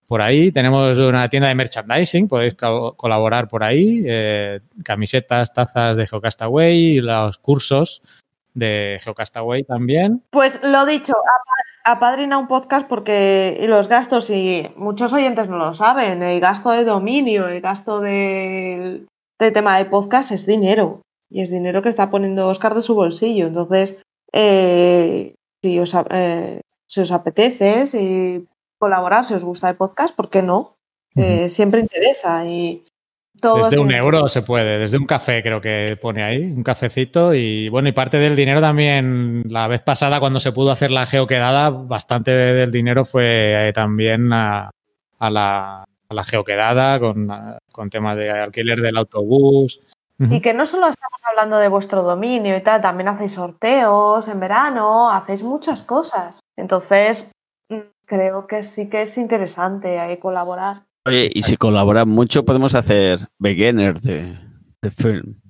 por ahí. Tenemos una tienda de merchandising, podéis co- colaborar por ahí. eh, camisetas, tazas de Geocastaway y los cursos de Geocastaway también. Pues lo dicho, apadrina un podcast porque y los gastos, y muchos oyentes no lo saben, el gasto de dominio, el gasto del del tema de podcast es dinero. Y es dinero que está poniendo Oscar de su bolsillo. Entonces, eh, si, os, eh, si os apetece, si colaborar, si os gusta el podcast, ¿por qué no? Eh, siempre interesa. Y todo Desde es un euro se puede, desde un café creo que pone ahí, un cafecito y bueno, y parte del dinero también, la vez pasada cuando se pudo hacer la geoquedada, bastante de- del dinero fue eh, también a, a la, a la geoquedada con, con temas de alquiler del autobús. Y que no solo estamos hablando de vuestro dominio y tal, también hacéis sorteos en verano, hacéis muchas cosas. Entonces, mm, creo que sí que es interesante ahí colaborar. Oye, y si colaboran mucho, podemos hacer Beginner de, de film.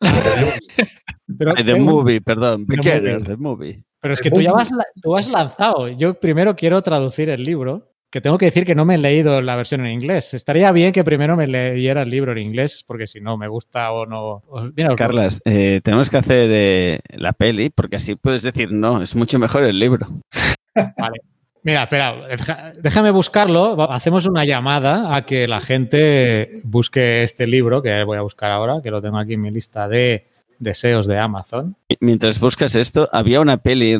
Pero, de movie, perdón. The Beginner de movie. pero es que tú ya vas, tú has lanzado. Yo primero quiero traducir el libro, que tengo que decir que no me he leído la versión en inglés. Estaría bien que primero me leyera el libro en inglés, porque si no me gusta o no... mira, Carlas, eh, tenemos que hacer eh, la peli porque así puedes decir no, es mucho mejor el libro. Vale. Mira, espera, deja- déjame buscarlo. Hacemos una llamada a que la gente busque este libro, que voy a buscar ahora, que lo tengo aquí en mi lista de deseos de Amazon. Mientras buscas esto, había una peli,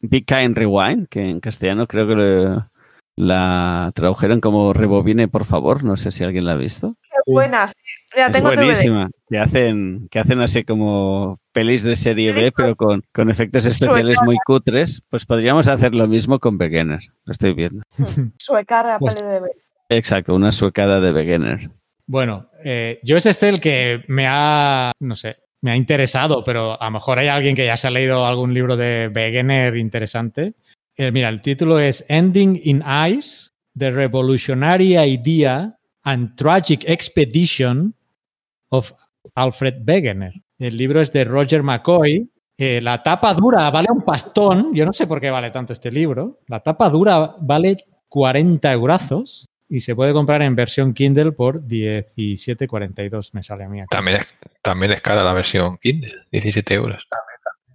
Be Kind Rewind, que en castellano creo que lo- la tradujeron como Rebobine, por favor. No sé si alguien la ha visto. Qué buenas. Ya Es buenísima. Que hacen, que hacen así como pelis de serie B, pero con, con efectos especiales muy cutres. Pues podríamos hacer lo mismo con Beginner. Lo estoy viendo. Suecar Pues- peli de DVD. Exacto, una suecada de Beginner. Bueno, eh, yo es este el que me ha, no sé, me ha interesado, pero a lo mejor hay alguien que ya se ha leído algún libro de Wegener interesante. Eh, mira, el título es Ending in Ice, The Revolutionary Idea and Tragic Expedition of Alfred Wegener. El libro es de Roger McCoy. Eh, la tapa dura vale un pastón. Yo no sé por qué vale tanto este libro. La tapa dura vale 40 eurazos y se puede comprar en versión Kindle por 17,42 me sale a mí aquí. También es, también es cara la versión Kindle, 17 euros.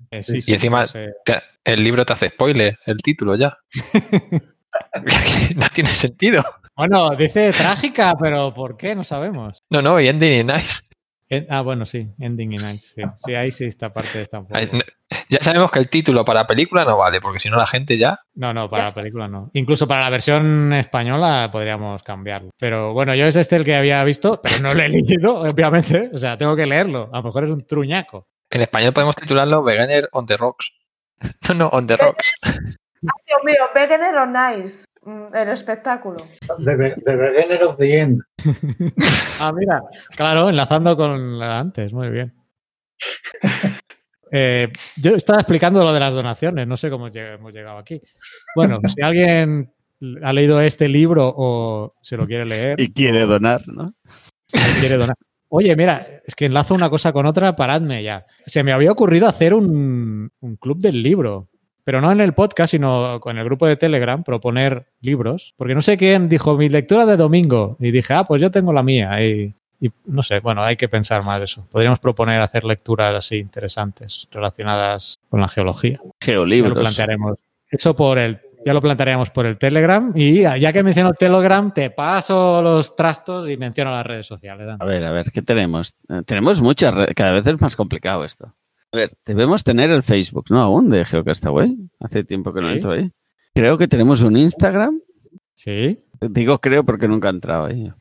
Eh, sí, Y sí, encima-. Te- El libro te hace spoiler, el título ya. no tiene sentido. Bueno, dice trágica, pero ¿por qué? No sabemos. No, no, y Ending in Nice. En- ah, bueno, sí, Ending in Ice. Sí, sí ahí sí esta parte está un poco. Ya sabemos que el título para película no vale, porque si no la gente ya. No, no, para la película no. Incluso para la versión española podríamos cambiarlo. Pero bueno, yo es este el que había visto, pero no lo he leído, obviamente. O sea, tengo que leerlo. A lo mejor es un truñaco. En español podemos titularlo Beginner on the Rocks. No, no, on the Rocks. Dios mío, Wegener o Nice. Mm, El espectáculo. The, Be- the Beginner of the End. Ah, mira, claro, enlazando con la antes, muy bien. Eh, yo estaba explicando lo de las donaciones, no sé cómo hemos llegado aquí. Bueno, si alguien ha leído este libro o se lo quiere leer, Y quiere donar, ¿no? si quiere donar. Oye, mira, es que enlazo una cosa con otra, paradme ya. Se me había ocurrido hacer un, un club del libro, pero no en el podcast, sino con el grupo de Telegram, proponer libros, porque no sé quién dijo mi lectura de domingo y dije, ah, pues yo tengo la mía. Y, y no sé, bueno, hay que pensar más de eso. Podríamos proponer hacer lecturas así interesantes relacionadas con la geología. Ya lo Geolibros. plantearemos. Eso por el, ya lo plantearíamos por el Telegram. Y ya que menciono Telegram, te paso los trastos y menciono las redes sociales. Dan. A ver, a ver, ¿qué tenemos? Eh, tenemos muchas redes, cada vez es más complicado esto. A ver, debemos tener el Facebook, ¿no? Aún de Geocastaway. Hace tiempo que no entro ahí. Creo que tenemos un Instagram. Sí. Digo creo porque nunca he entrado ahí.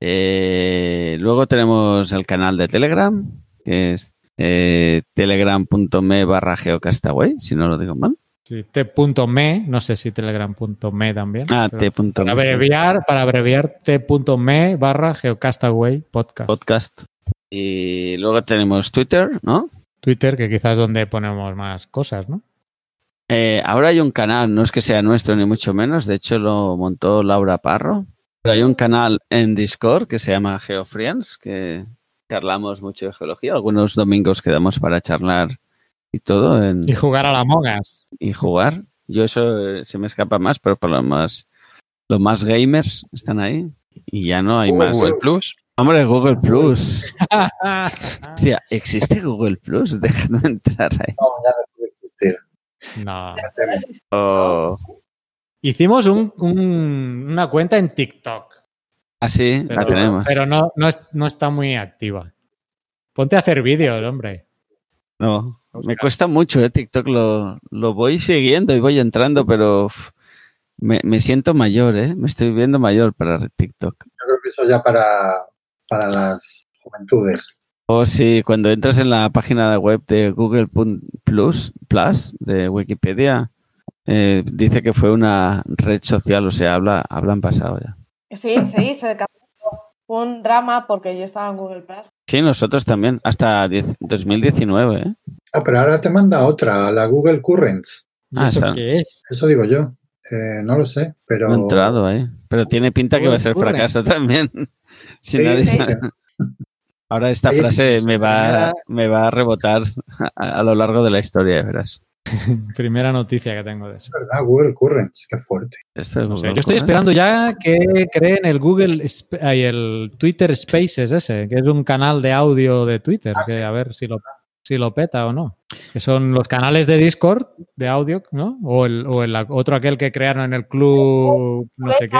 Eh, luego tenemos el canal de Telegram, que es eh, telegram.me barra geocastaway, si no lo digo mal. Sí, t.me, no sé si telegram.me también. Ah, t.me. Para abreviar, para abreviar t.me barra geocastaway podcast. Podcast. Y luego tenemos Twitter, ¿no? Twitter, que quizás es donde ponemos más cosas, ¿no? Eh, ahora hay un canal, no es que sea nuestro ni mucho menos, de hecho lo montó Laura Parro. Pero hay un canal en Discord que se llama GeoFriends, que charlamos mucho de geología. Algunos domingos quedamos para charlar y todo en, Y jugar a la Mogas. y jugar. Yo eso eh, se me escapa más, pero por lo más, los más gamers están ahí y ya no hay más. Google Plus. Hombre, Google Plus. Hostia, ¿existe Google Plus? Déjame entrar ahí. No, ya no puede existir. no. Oh. Hicimos un- un- una cuenta en TikTok. Ah, sí, Pero, la tenemos. pero no, no, es- no está muy activa. Ponte a hacer vídeos, hombre. No, me cuesta mucho, ¿eh? TikTok lo, lo voy siguiendo y voy entrando, pero me, me siento mayor, ¿eh? Me estoy viendo mayor para TikTok. Yo creo que eso ya para, para las juventudes. O si cuando entras en la página web de Google Plus, Plus de Wikipedia, eh, dice que fue una red social, o sea, habla, hablan pasado ya. Sí, sí, se un drama porque yo estaba en Google Plus. Sí, nosotros también, hasta 10 2019, ¿eh? Ah, pero ahora te manda otra, la Google Currents. ¿Y Ah, eso está. qué es? Eso digo yo. Eh, no lo sé, pero. No he entrado ahí. Pero tiene pinta que va a ser fracaso también. Si Sí, nadie sí. sabe. Ahora esta frase me va, me va a rebotar a, a lo largo de la historia, verás. Primera noticia que tengo de eso. Es verdad, Google Currents, qué fuerte. Es Google yo estoy esperando ya que creen el Google, ay, el Twitter Spaces ese, que es un canal de audio de Twitter, Ah, que sí. a ver si lo, si lo peta o no. Que son los canales de Discord de audio, ¿no? O el, o el otro aquel que crearon en el club, no sé red qué.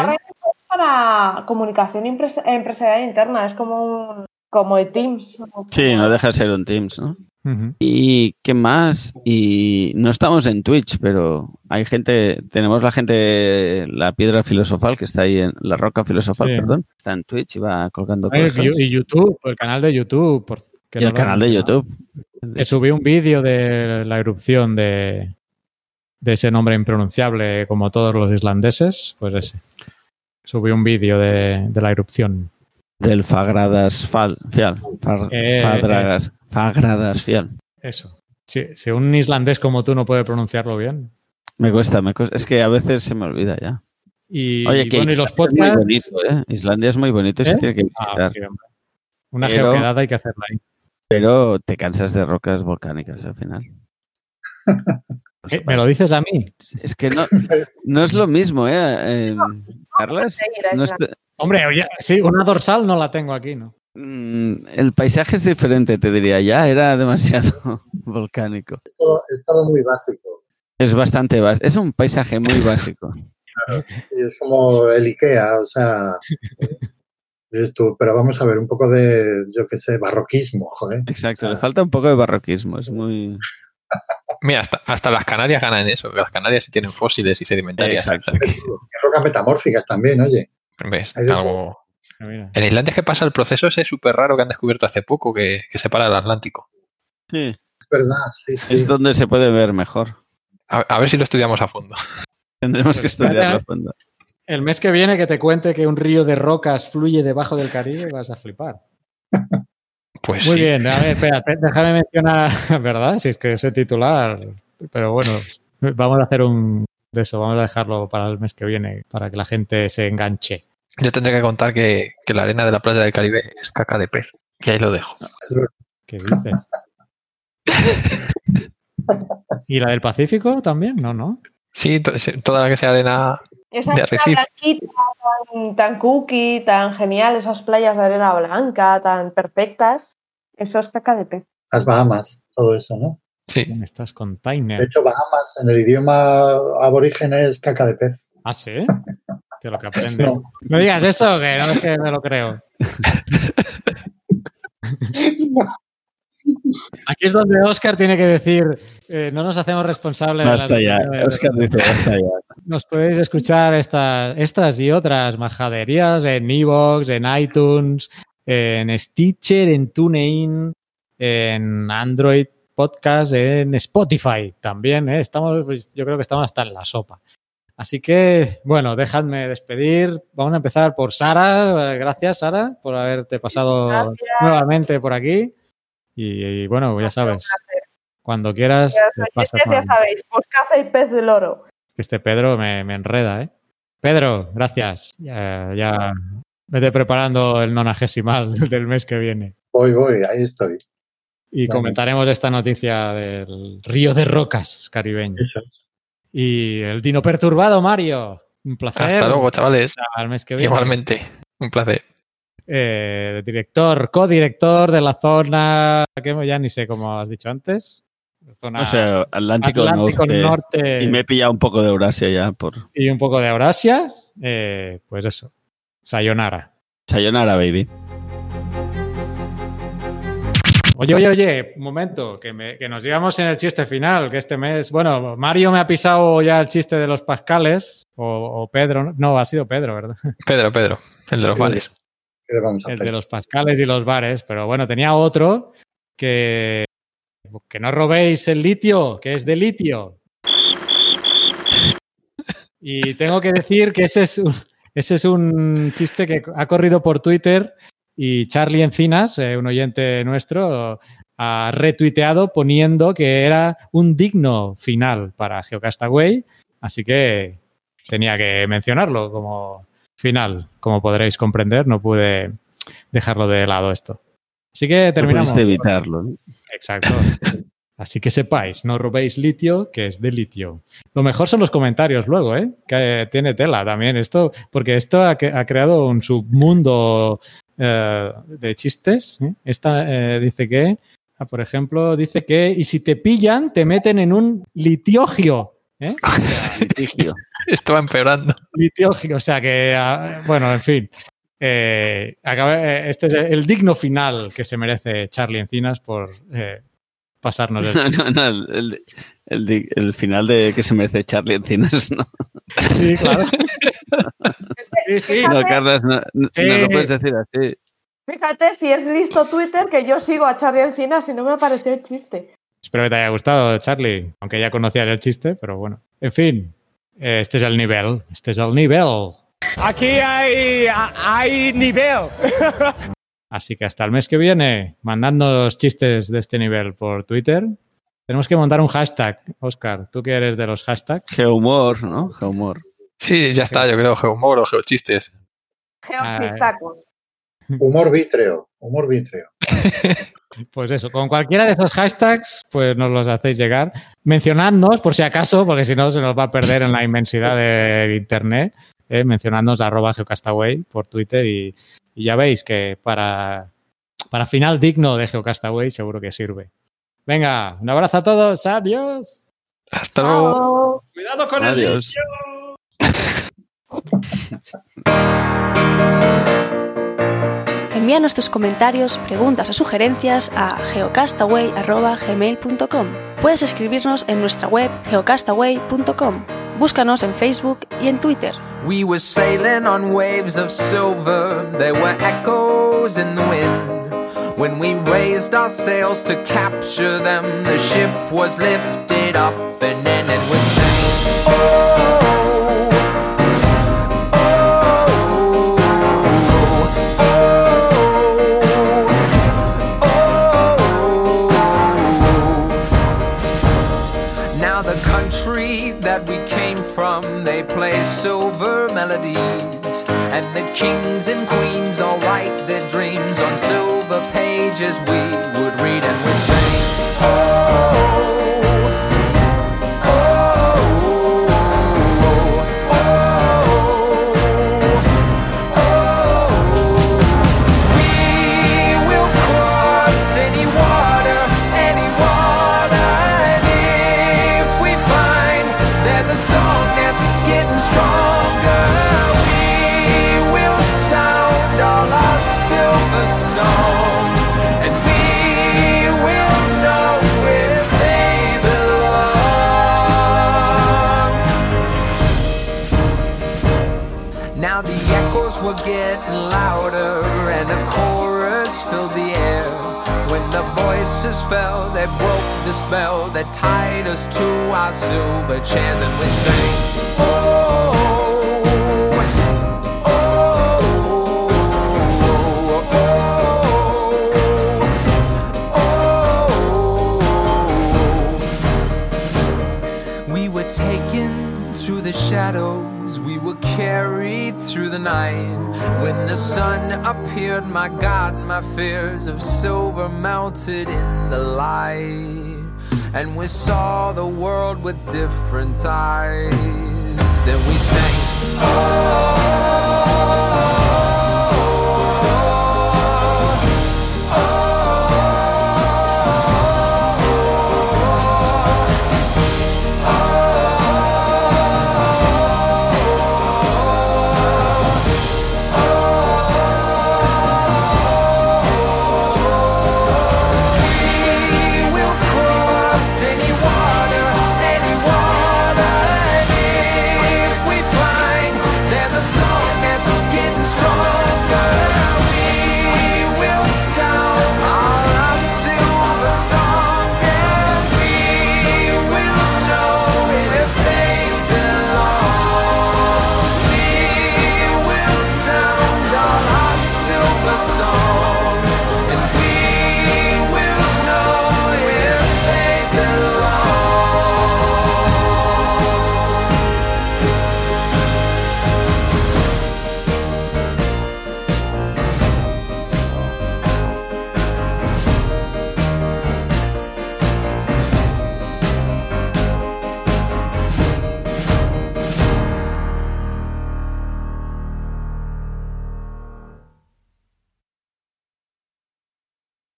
Para comunicación empresarial interna, es como un como el Teams. Sí, no deja de ser un Teams, ¿no? ¿Y qué más? Y no estamos en Twitch, pero hay gente, tenemos la gente, la piedra filosofal que está ahí en la roca filosofal, Sí. perdón, está en Twitch y va colgando Ay, cosas. Y y YouTube, el canal de YouTube. por- que Y no el canal de. YouTube. Que subí un vídeo de la erupción de, de ese nombre impronunciable como todos los islandeses, pues ese. Subí un vídeo de, de la erupción. Del Fagradas Fal, Fial. Far- Eh, Fadragas, Fagradas Fial. Eso. Si, si un islandés como tú no puede pronunciarlo bien. Me cuesta, me cuesta. Es que a veces se me olvida ya. Y, Oye, que bueno, y los Es muy podcasts. bonito, ¿eh? Islandia es muy bonito y se ¿Eh? tiene que Ah, visitar. sí. Una Pero- geoquedada hay que hacerla ahí. Pero te cansas de rocas volcánicas al final. Eh, ¿Me lo dices a mí? Es que no, no es lo mismo, ¿eh? Eh, Carlas, no Hombre, oye, sí, una dorsal no la tengo aquí, ¿no? mm, el paisaje es diferente, te diría. Ya era demasiado volcánico. Es todo, es todo muy básico. Es bastante básico. Es un paisaje muy básico. Y es como el IKEA, o sea. eh, dices tú, pero vamos a ver, un poco de, yo qué sé, barroquismo, joder. Exacto, le falta un poco de barroquismo. Es muy. Mira, hasta, hasta las Canarias ganan eso. Las Canarias sí tienen fósiles y sedimentarias. Exacto. O sea, que- Y rocas metamórficas también, oye. ¿ves? Algo- Mira. En Islandia es que pasa el proceso ese súper raro que han descubierto hace poco que, que separa el Atlántico. Sí. Es verdad, sí. sí. Es donde se puede ver mejor. A, a ver si lo estudiamos a fondo. Tendremos que estudiarlo a fondo. El mes que viene que te cuente que un río de rocas fluye debajo del Caribe, vas a flipar. Pues Muy sí. bien, a ver, espera, déjame mencionar, ¿verdad? Si es que ese titular, pero bueno, vamos a hacer un de eso, vamos a dejarlo para el mes que viene, para que la gente se enganche. Yo tendré que contar que, que la arena de la playa del Caribe es caca de pez. Y ahí lo dejo. ¿Qué dices? ¿Y la del Pacífico también? No, no. Sí, toda la que sea arena. Esa de arena blanquita, tan, tan cookie, tan genial, esas playas de arena blanca, tan perfectas, eso es caca de pez. Las Bahamas, todo eso, ¿no? Sí. ¿Quién estás con De Tainer? hecho, Bahamas en el idioma aborigen es caca de pez. Ah, sí. De lo que aprende. No. No digas eso, que no es que me lo creo. Aquí es donde Oscar tiene que decir, eh, no nos hacemos responsables de las Basta ya. de- Oscar dice, basta ya. Nos podéis escuchar estas, estas y otras majaderías en Evox, en iTunes, en Stitcher, en TuneIn, en Android Podcast, en Spotify también. ¿eh? Estamos, pues, yo creo que estamos hasta en la sopa. Así que, bueno, dejadme despedir. Vamos a empezar por Sara. Gracias, Sara, por haberte pasado Gracias. nuevamente por aquí. Y, y, bueno, ya sabes, cuando quieras, te pasas ya sabéis, pues caza y pez del oro. Que este Pedro me, me enreda, ¿eh? Pedro, gracias. Ya, ya vete preparando el nonagesimal del mes que viene. Voy, voy, ahí estoy. Y Vale. comentaremos esta noticia del río de rocas caribeño. Eso es. Y el dino perturbado, Mario. Un placer. Hasta luego, chavales. Al mes que viene. Igualmente. Un placer. Eh, director, codirector de la zona, que ya ni sé cómo has dicho antes. Zona No sé, Atlántico, Atlántico Norte. Norte Y me he pillado un poco de Eurasia ya por y un poco de Eurasia. Eh, pues eso. Sayonara. Sayonara, baby. Oye, oye, oye, un momento, que, me- que nos digamos en el chiste final, que este mes, bueno, Mario me ha pisado ya el chiste de los Pascales, o, o Pedro, ¿no? ha sido Pedro, ¿verdad? Pedro, Pedro. El de los bares. ¿Qué le vamos a El de los Pascales y los bares, pero bueno, tenía otro que, que no robéis el litio, que es de litio. Y tengo que decir que ese es un, ese es un chiste que ha corrido por Twitter y Charlie Encinas, eh, un oyente nuestro, ha retuiteado poniendo que era un digno final para Geocastaway, así que tenía que mencionarlo como final. Como podréis comprender, no pude dejarlo de lado esto. Así que No terminamos. pudiste evitarlo. ¿no? Exacto. Así que sepáis, no robéis litio, que es de litio. Lo mejor son los comentarios luego, ¿eh? Que tiene tela también esto, porque esto ha, que- ha creado un submundo eh, de chistes. ¿eh? Esta eh, dice que, ah, por ejemplo, dice que, y si te pillan, te meten en un litiogio. ¿eh? Litigio. Esto va empeorando. Litiogio, o sea que, ah, bueno, en fin. Eh, acaba- eh, este es el digno final que se merece Charlie Encinas por eh, pasarnos el No, no, no, el, el- el di- el final de que se merece Charlie Encinas, ¿no? Sí, claro. Sí, sí. No, Carlos, no, no, Sí. no lo puedes decir así. fíjate si es listo Twitter que yo sigo a Charlie Encinas y no me pareció el chiste. Espero que te haya gustado, Charlie, aunque ya conocías el chiste, pero bueno. En fin, eh, este es el nivel. Este es el nivel. Aquí hay, hay nivel. Así que hasta el mes que viene, mandándonos chistes de este nivel por Twitter. Tenemos que montar un hashtag. Oscar, tú que eres de los hashtags. Geohumor, ¿no? Geohumor. Sí, ya está, yo creo, geohumor o geochistes. Geochistacos. Humor vítreo, humor vítreo. Pues eso, con cualquiera de esos hashtags, pues nos los hacéis llegar. Mencionadnos, por si acaso, porque si no se nos va a perder en la inmensidad de internet. Eh, mencionadnos arroba geocastaway por Twitter y, y ya veis que para, para final digno de Geocastaway seguro que sirve. Venga, un abrazo a todos, adiós. Hasta luego. Cuidado con Adiós. Envíanos tus comentarios, preguntas o sugerencias a geocastaway.gmail.com. Puedes escribirnos en nuestra web geocastaway.com. Búscanos en Facebook y en Twitter. We were sailing on waves of silver, there were echoes in the wind. When we raised our sails to capture them, the ship was lifted up and then it was saying, Oh, silver melodies. And the kings and queens all write their dreams on voices fell, they broke the spell that tied us to our silver chairs and we sang. Through the night. When the sun appeared, my God, my fears of silver melted in the light. And we saw the world with different eyes, and we sang, Oh.